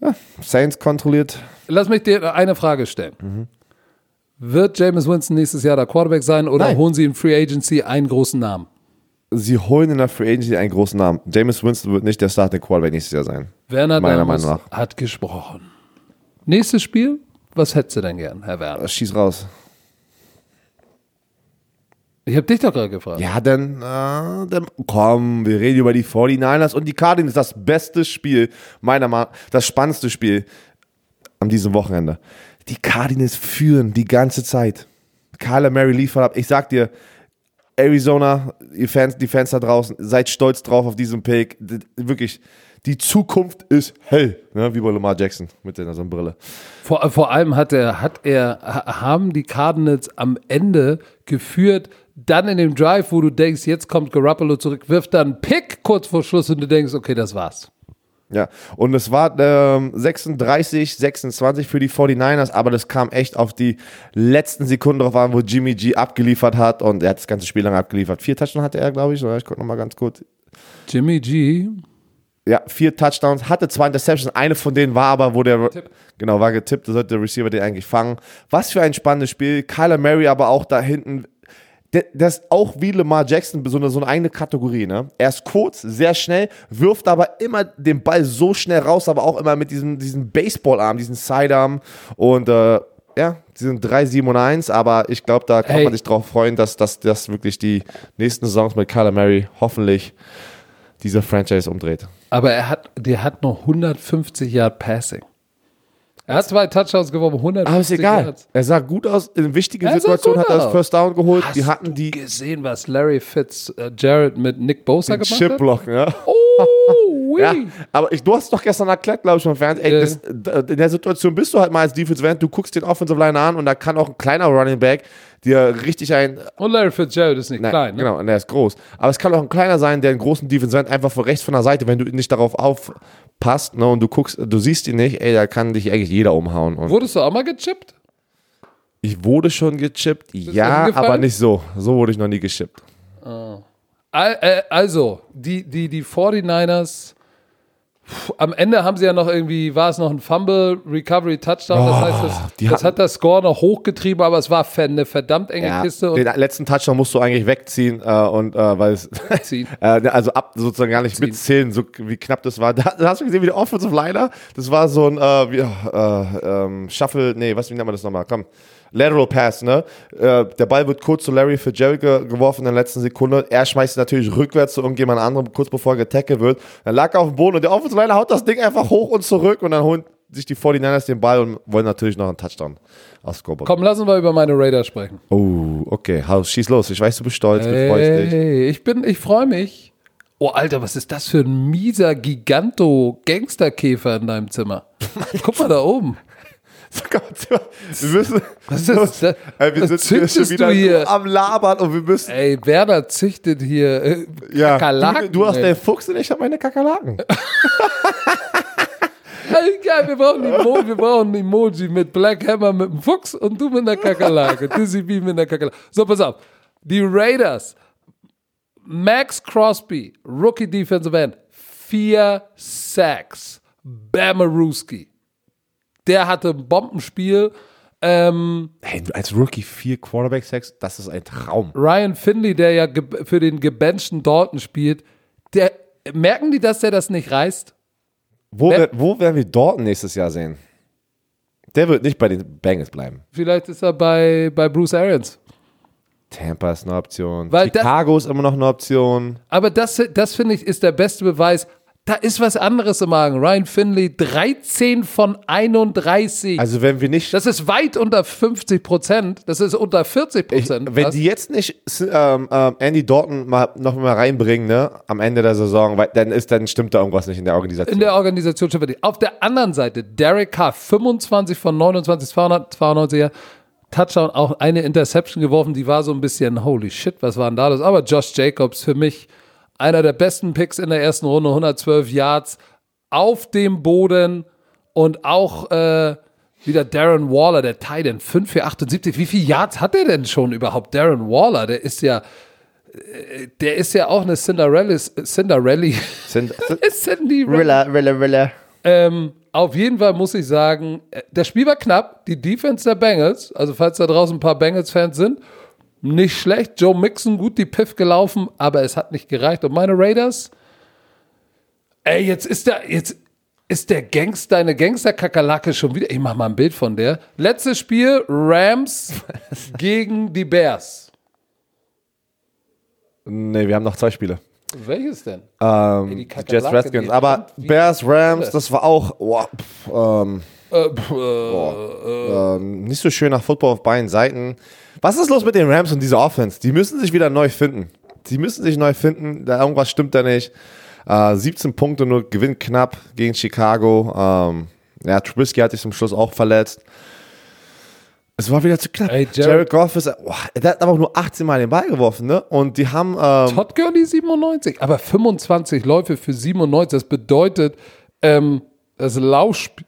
Ja, Saints kontrolliert. Lass mich dir eine Frage stellen. Mhm. Wird Jameis Winston nächstes Jahr der Quarterback sein oder Nein. holen sie in Free Agency einen großen Namen? Sie holen in der Free Agency einen großen Namen. James Winston wird nicht der Starting Quarterback nächstes Jahr sein. Werner Meiner Meinung hat gesprochen. Nächstes Spiel? Was hättest du denn gern, Herr Werner? Schieß raus. Ich habe dich doch gerade gefragt. Ja, dann, äh, dann, komm, wir reden über die 49ers und die Cardinals. Das beste Spiel, meiner Meinung nach, das spannendste Spiel an diesem Wochenende. Die Cardinals führen die ganze Zeit. Kyler Mary liefert ab. Ich sag dir, Arizona, die Fans, die Fans da draußen, seid stolz drauf auf diesen Pick. Wirklich, die Zukunft ist hell, ne? wie bei Lamar Jackson mit der Sonnenbrille. Vor, vor allem hat er, hat er, ha- haben die Cardinals am Ende geführt, dann in dem Drive, wo du denkst, jetzt kommt Garoppolo zurück, wirft dann einen Pick kurz vor Schluss und du denkst, okay, das war's. Ja, und es war ähm, 36, 26 für die 49ers, aber das kam echt auf die letzten Sekunden drauf an, wo Jimmy G abgeliefert hat und er hat das ganze Spiel lang abgeliefert. Vier Touchdowns hatte er, glaube ich, oder? Ich gucke nochmal ganz kurz. Jimmy G, Ja, vier Touchdowns, hatte zwei Interceptions, eine von denen war aber, wo der, genau, war getippt, da sollte der Receiver den eigentlich fangen. Was für ein spannendes Spiel. Kyler Murray aber auch da hinten, das ist auch wie Lamar Jackson so eine, so eine eigene Kategorie, ne? Er ist kurz, sehr schnell, wirft aber immer den Ball so schnell raus, aber auch immer mit diesem, diesem Baseballarm, diesen Sidearm und, äh, ja, die sind 3, 7 und 1, aber ich glaube, da kann Hey. man sich drauf freuen, dass, das wirklich die nächsten Saisons mit Kyler Murray hoffentlich diese Franchise umdreht. aber er hat, der hat noch 150 Yard Passing. Er hat zwei Touchdowns geworfen, 150 Aber ist egal. Yards. Er sah gut aus. In wichtigen Situationen hat er das. First Down geholt. Hast die hatten die gesehen, was Larry Fitz äh, Jared mit Nick Bosa gemacht hat? Chipblock. Ja. Oh, ja. Aber ich, du hast es doch gestern erklärt, glaube ich, beim Fernsehen. Ey, das, in der Situation bist du halt mal als Defensive End. Du guckst den Offensive Line an und da kann auch ein kleiner Running Back dir richtig ein. Und Larry Fitzgerald ist nicht Nein, klein. Ne? Genau, und er ist groß. Aber es kann auch ein kleiner sein, der einen großen Defensive End einfach von rechts von der Seite, wenn du nicht darauf aufpasst ne, und du guckst, du siehst ihn nicht, ey, da kann dich eigentlich jeder umhauen. Wurdest du auch mal gechippt? ich wurde schon gechippt, ja, aber nicht so. So wurde ich noch nie gechippt. Äh, Also, die, die, die 49ers, pff, am Ende haben sie ja noch irgendwie, war es noch ein Fumble, Recovery, Touchdown. das heißt, das, das hat das Score noch hochgetrieben, aber es war eine verdammt enge Ja, Kiste. Den letzten Touchdown musst du eigentlich wegziehen äh, und äh, weil es Ziehen. äh, also ab sozusagen gar nicht mitzählen, so wie knapp das war. Da, hast du gesehen, wie der Offensive Liner, das war so ein äh, wie, äh, ähm, Shuffle, nee, was wie nennt man das nochmal? Komm. Lateral Pass, ne? Äh, der Ball wird kurz zu Larry Fitzgerald ge geworfen in der letzten Sekunde. Er schmeißt ihn natürlich rückwärts zu irgendjemand anderem, kurz bevor er getackelt wird. Dann lag er auf dem Boden und der Offensive haut das Ding einfach hoch und zurück und dann holen sich die 49ers den Ball und wollen natürlich noch einen Touchdown aus Scoreboard. Komm, lass uns mal über meine Raiders sprechen. Oh, okay. Haus, schieß los. Ich weiß, du bist stolz, du freust dich. Hey, ich bin, ich freue mich. Oh, Alter, was ist das für ein mieser Giganto-Gangsterkäfer in deinem Zimmer? Guck mal da oben. Wir müssen, Was ist das? Ey, wir sind hier schon wieder hier? am Labern und wir müssen. Ey, Werner züchtet hier äh, Ja, Kakerlaken. du, du hast ey. den Fuchs und ich habe meine Kakerlaken. Geil, wir brauchen, ein Emo wir brauchen ein Emoji mit Black Hammer mit dem Fuchs und du mit einer Kakerlake. Dizzy B mit einer Kakerlake. So, pass auf. Die Raiders. Max Crosby, Rookie Defensive End. Vier Sacks. Bamaruski. Der hatte ein Bombenspiel. Ähm, Hey, als Rookie vier Quarterback-Sacks, das ist ein Traum. Ryan Finley, der ja für den gebenchten Dalton spielt, der, merken die, dass der das nicht reißt? Wo, wer, wo werden wir Dortmund nächstes Jahr sehen? Der wird nicht bei den Bengals bleiben. Vielleicht ist er bei, bei Bruce Arians. Tampa ist eine Option. Weil das- Chicago ist immer noch eine Option. Aber das, das finde ich, ist der beste Beweis. Da ist was anderes im Magen. Ryan Finley, 13 von 31. Also wenn wir nicht das ist weit unter 50 Prozent. Das ist unter 40 Ich, Prozent. wenn die jetzt nicht ähm, ähm, Andy Dalton mal, noch mal reinbringen, ne, am Ende der Saison, weil, dann ist, dann stimmt da irgendwas nicht in der Organisation. in der Organisation schon fertig. Auf der anderen Seite, Derek Carr, 25 von 29, 292er. Touchdown, auch eine Interception geworfen, die war so ein bisschen, holy shit, was war denn da das? Aber Josh Jacobs für mich einer der besten Picks in der ersten Runde, 112 Yards auf dem Boden und auch äh, wieder Darren Waller, der Titan, 5 für 78. Wie viele Yards hat er denn schon überhaupt? Darren Waller, der ist ja, äh, der ist ja auch eine Cinderella, Cinderella, Cinderella. Rilla, Rilla, Rilla. Ähm, auf jeden Fall muss ich sagen, äh, das Spiel war knapp. Die Defense der Bengals, also falls da draußen ein paar Bengals-Fans sind, nicht schlecht. Joe Mixon gut die Piff gelaufen, aber es hat nicht gereicht. Und meine Raiders, ey, jetzt ist der, jetzt ist der Gangster, eine Gangster-Kakerlake schon wieder. Ich mach mal ein Bild von der. Letztes Spiel, Rams gegen die Bears. Nee, wir haben noch zwei Spiele. Welches denn? Ähm, die die Jets, Redskins. Aber Bears, Rams, das war auch wow, pff, ähm, Äh, pff, äh, ähm, nicht so schön nach Football auf beiden Seiten. Was ist los mit den Rams und dieser Offense? Die müssen sich wieder neu finden. Die müssen sich neu finden. Da irgendwas stimmt da nicht. Äh, 17 Punkte nur, gewinnt knapp gegen Chicago. Ähm, ja, Trubisky hat sich zum Schluss auch verletzt. Es war wieder zu knapp. Ey, Jared, Jared- Goff ist, boah, der hat aber auch nur 18 Mal den Ball geworfen, ne? Und die haben, ähm, Todd Gurley 97, aber 25 Läufe für 97, das bedeutet, ähm, das Laufspiel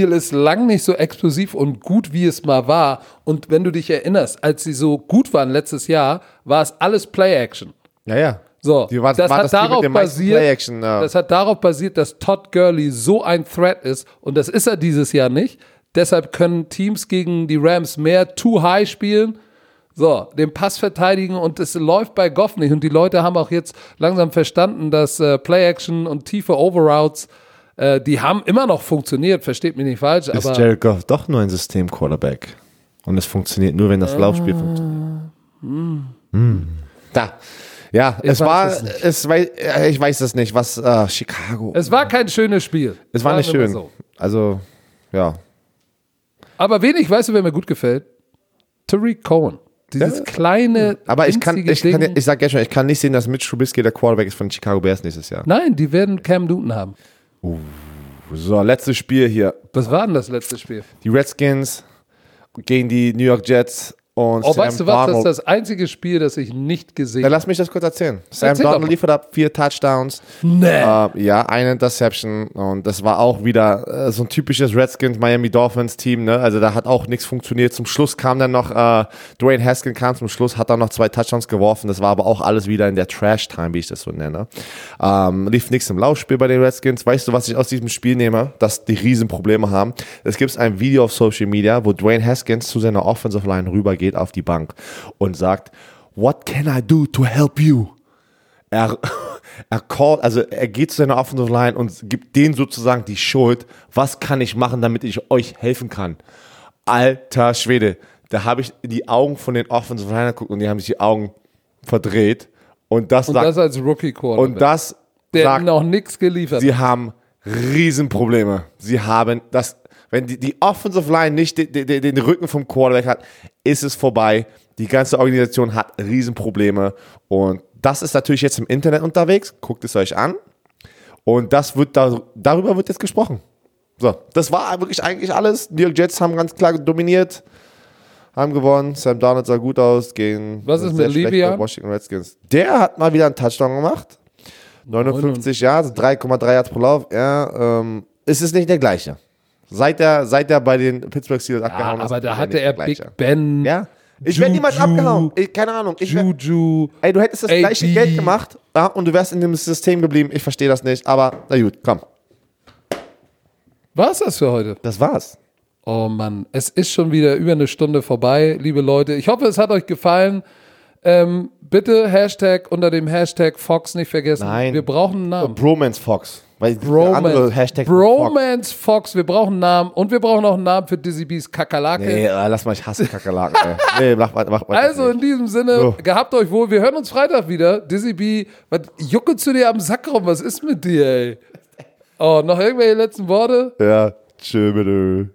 ist lang nicht so explosiv und gut, wie es mal war. Und wenn du dich erinnerst, als sie so gut waren letztes Jahr, war es alles Play-Action. ja, ja. So, war- das war hat das darauf basiert, ja. das hat darauf basiert, dass Todd Gurley so ein Threat ist und das ist er dieses Jahr nicht. Deshalb können Teams gegen die Rams mehr Too High spielen, so den Pass verteidigen und es läuft bei Goff nicht und die Leute haben auch jetzt langsam verstanden, dass äh, Play-Action und tiefe Overroutes äh, die haben immer noch funktioniert, versteht mich nicht falsch, ist aber Jared Goff doch nur ein System-Quarterback. Und es funktioniert nur, wenn das Laufspiel funktioniert. Hm. Da. Ja, es weiß war, es es wei- äh, ich weiß es nicht, was äh, Chicago. es war kein schönes Spiel. Es war nicht schön. so. Also, ja. Aber wenig, weißt du, wer mir gut gefällt? Tariq Cohen. Dieses Ja. kleine, Aber ich kann, ich, kann, Ding. ich sag ja schon, ich kann nicht sehen, dass Mitch Trubisky der Quarterback ist von Chicago Bears nächstes Jahr. Nein, die werden Cam Newton haben. So, letztes Spiel hier. Was war denn das letzte Spiel? Die Redskins gegen die New York Jets und Oh, Sam weißt du was? Das ist das einzige Spiel, das ich nicht gesehen habe. lass mich das kurz erzählen. Sam Erzähl Darnold liefert ab vier Touchdowns. Nee. Äh, ja, eine Interception und das war auch wieder äh, so ein typisches Redskins Miami Dolphins Team, ne? Also da hat auch nichts funktioniert. Zum Schluss kam dann noch äh, Dwayne Haskins kam zum Schluss, hat dann noch zwei Touchdowns geworfen. Das war aber auch alles wieder in der Trash Time, wie ich das so nenne. Ähm, lief nichts im Laufspiel bei den Redskins. Weißt du, was ich aus diesem Spiel nehme? Dass die Riesenprobleme haben. Es gibt ein Video auf Social Media, wo Dwayne Haskins zu seiner Offensive Line rübergeht auf die Bank und sagt, What can I do to help you? er, er call, also er geht zu seiner Offensive Line und gibt denen sozusagen die Schuld. Was kann ich machen, damit ich euch helfen kann? Alter Schwede, da habe ich die Augen von den Offensive Line geguckt und die haben sich die Augen verdreht. Und das Und sagt, das als rookie quarterback und das Der sagt, noch nichts geliefert sie haben Riesenprobleme. Sie haben das, wenn die, die Offensive Line nicht den, den, den Rücken vom Quarterback hat, ist es vorbei. Die ganze Organisation hat Riesenprobleme. Und das ist natürlich jetzt im Internet unterwegs. Guckt es euch an. Und das wird da, darüber wird jetzt gesprochen. So, das war wirklich eigentlich alles. New York Jets haben ganz klar dominiert, haben gewonnen. Sam Darnold sah gut aus gegen Was ist mit Livian? Washington Redskins. Der hat mal wieder einen Touchdown gemacht. 59 Yards, 3,3 Yards pro Lauf. Ja, ähm, es ist nicht der gleiche. Seit er, seit er bei den Pittsburgh Steelers Ja, abgehauen ist. aber da hatte er Big. Ben, Ja. Ich werde niemals abgehauen. Ich, keine Ahnung. Ich wär, Juju. ey, du hättest das AB. gleiche Geld gemacht ja, und du wärst in dem System geblieben. Ich verstehe das nicht, aber na gut, komm. Was das für heute? Das war's. Oh Mann, es ist schon wieder über eine Stunde vorbei, liebe Leute. Ich hoffe, es hat euch gefallen. Ähm, bitte Hashtag unter dem Hashtag Fox nicht vergessen. Nein. Wir brauchen einen Namen. Bromance Fox. Weil der andere Bromance, Hashtag Fox. Bromance Fox. Wir brauchen einen Namen und wir brauchen auch einen Namen für Dizzy B's Kakerlake. Nee, äh, lass mal, ich hasse Kakerlaken. nee, mach, mach, mach, Also in diesem Sinne, So. gehabt euch wohl. Wir hören uns Freitag wieder. Dizzy B, was jucke zu dir am Sack rum? Was ist mit dir, ey? Oh, noch irgendwelche letzten Worte? Ja, tschö bitte.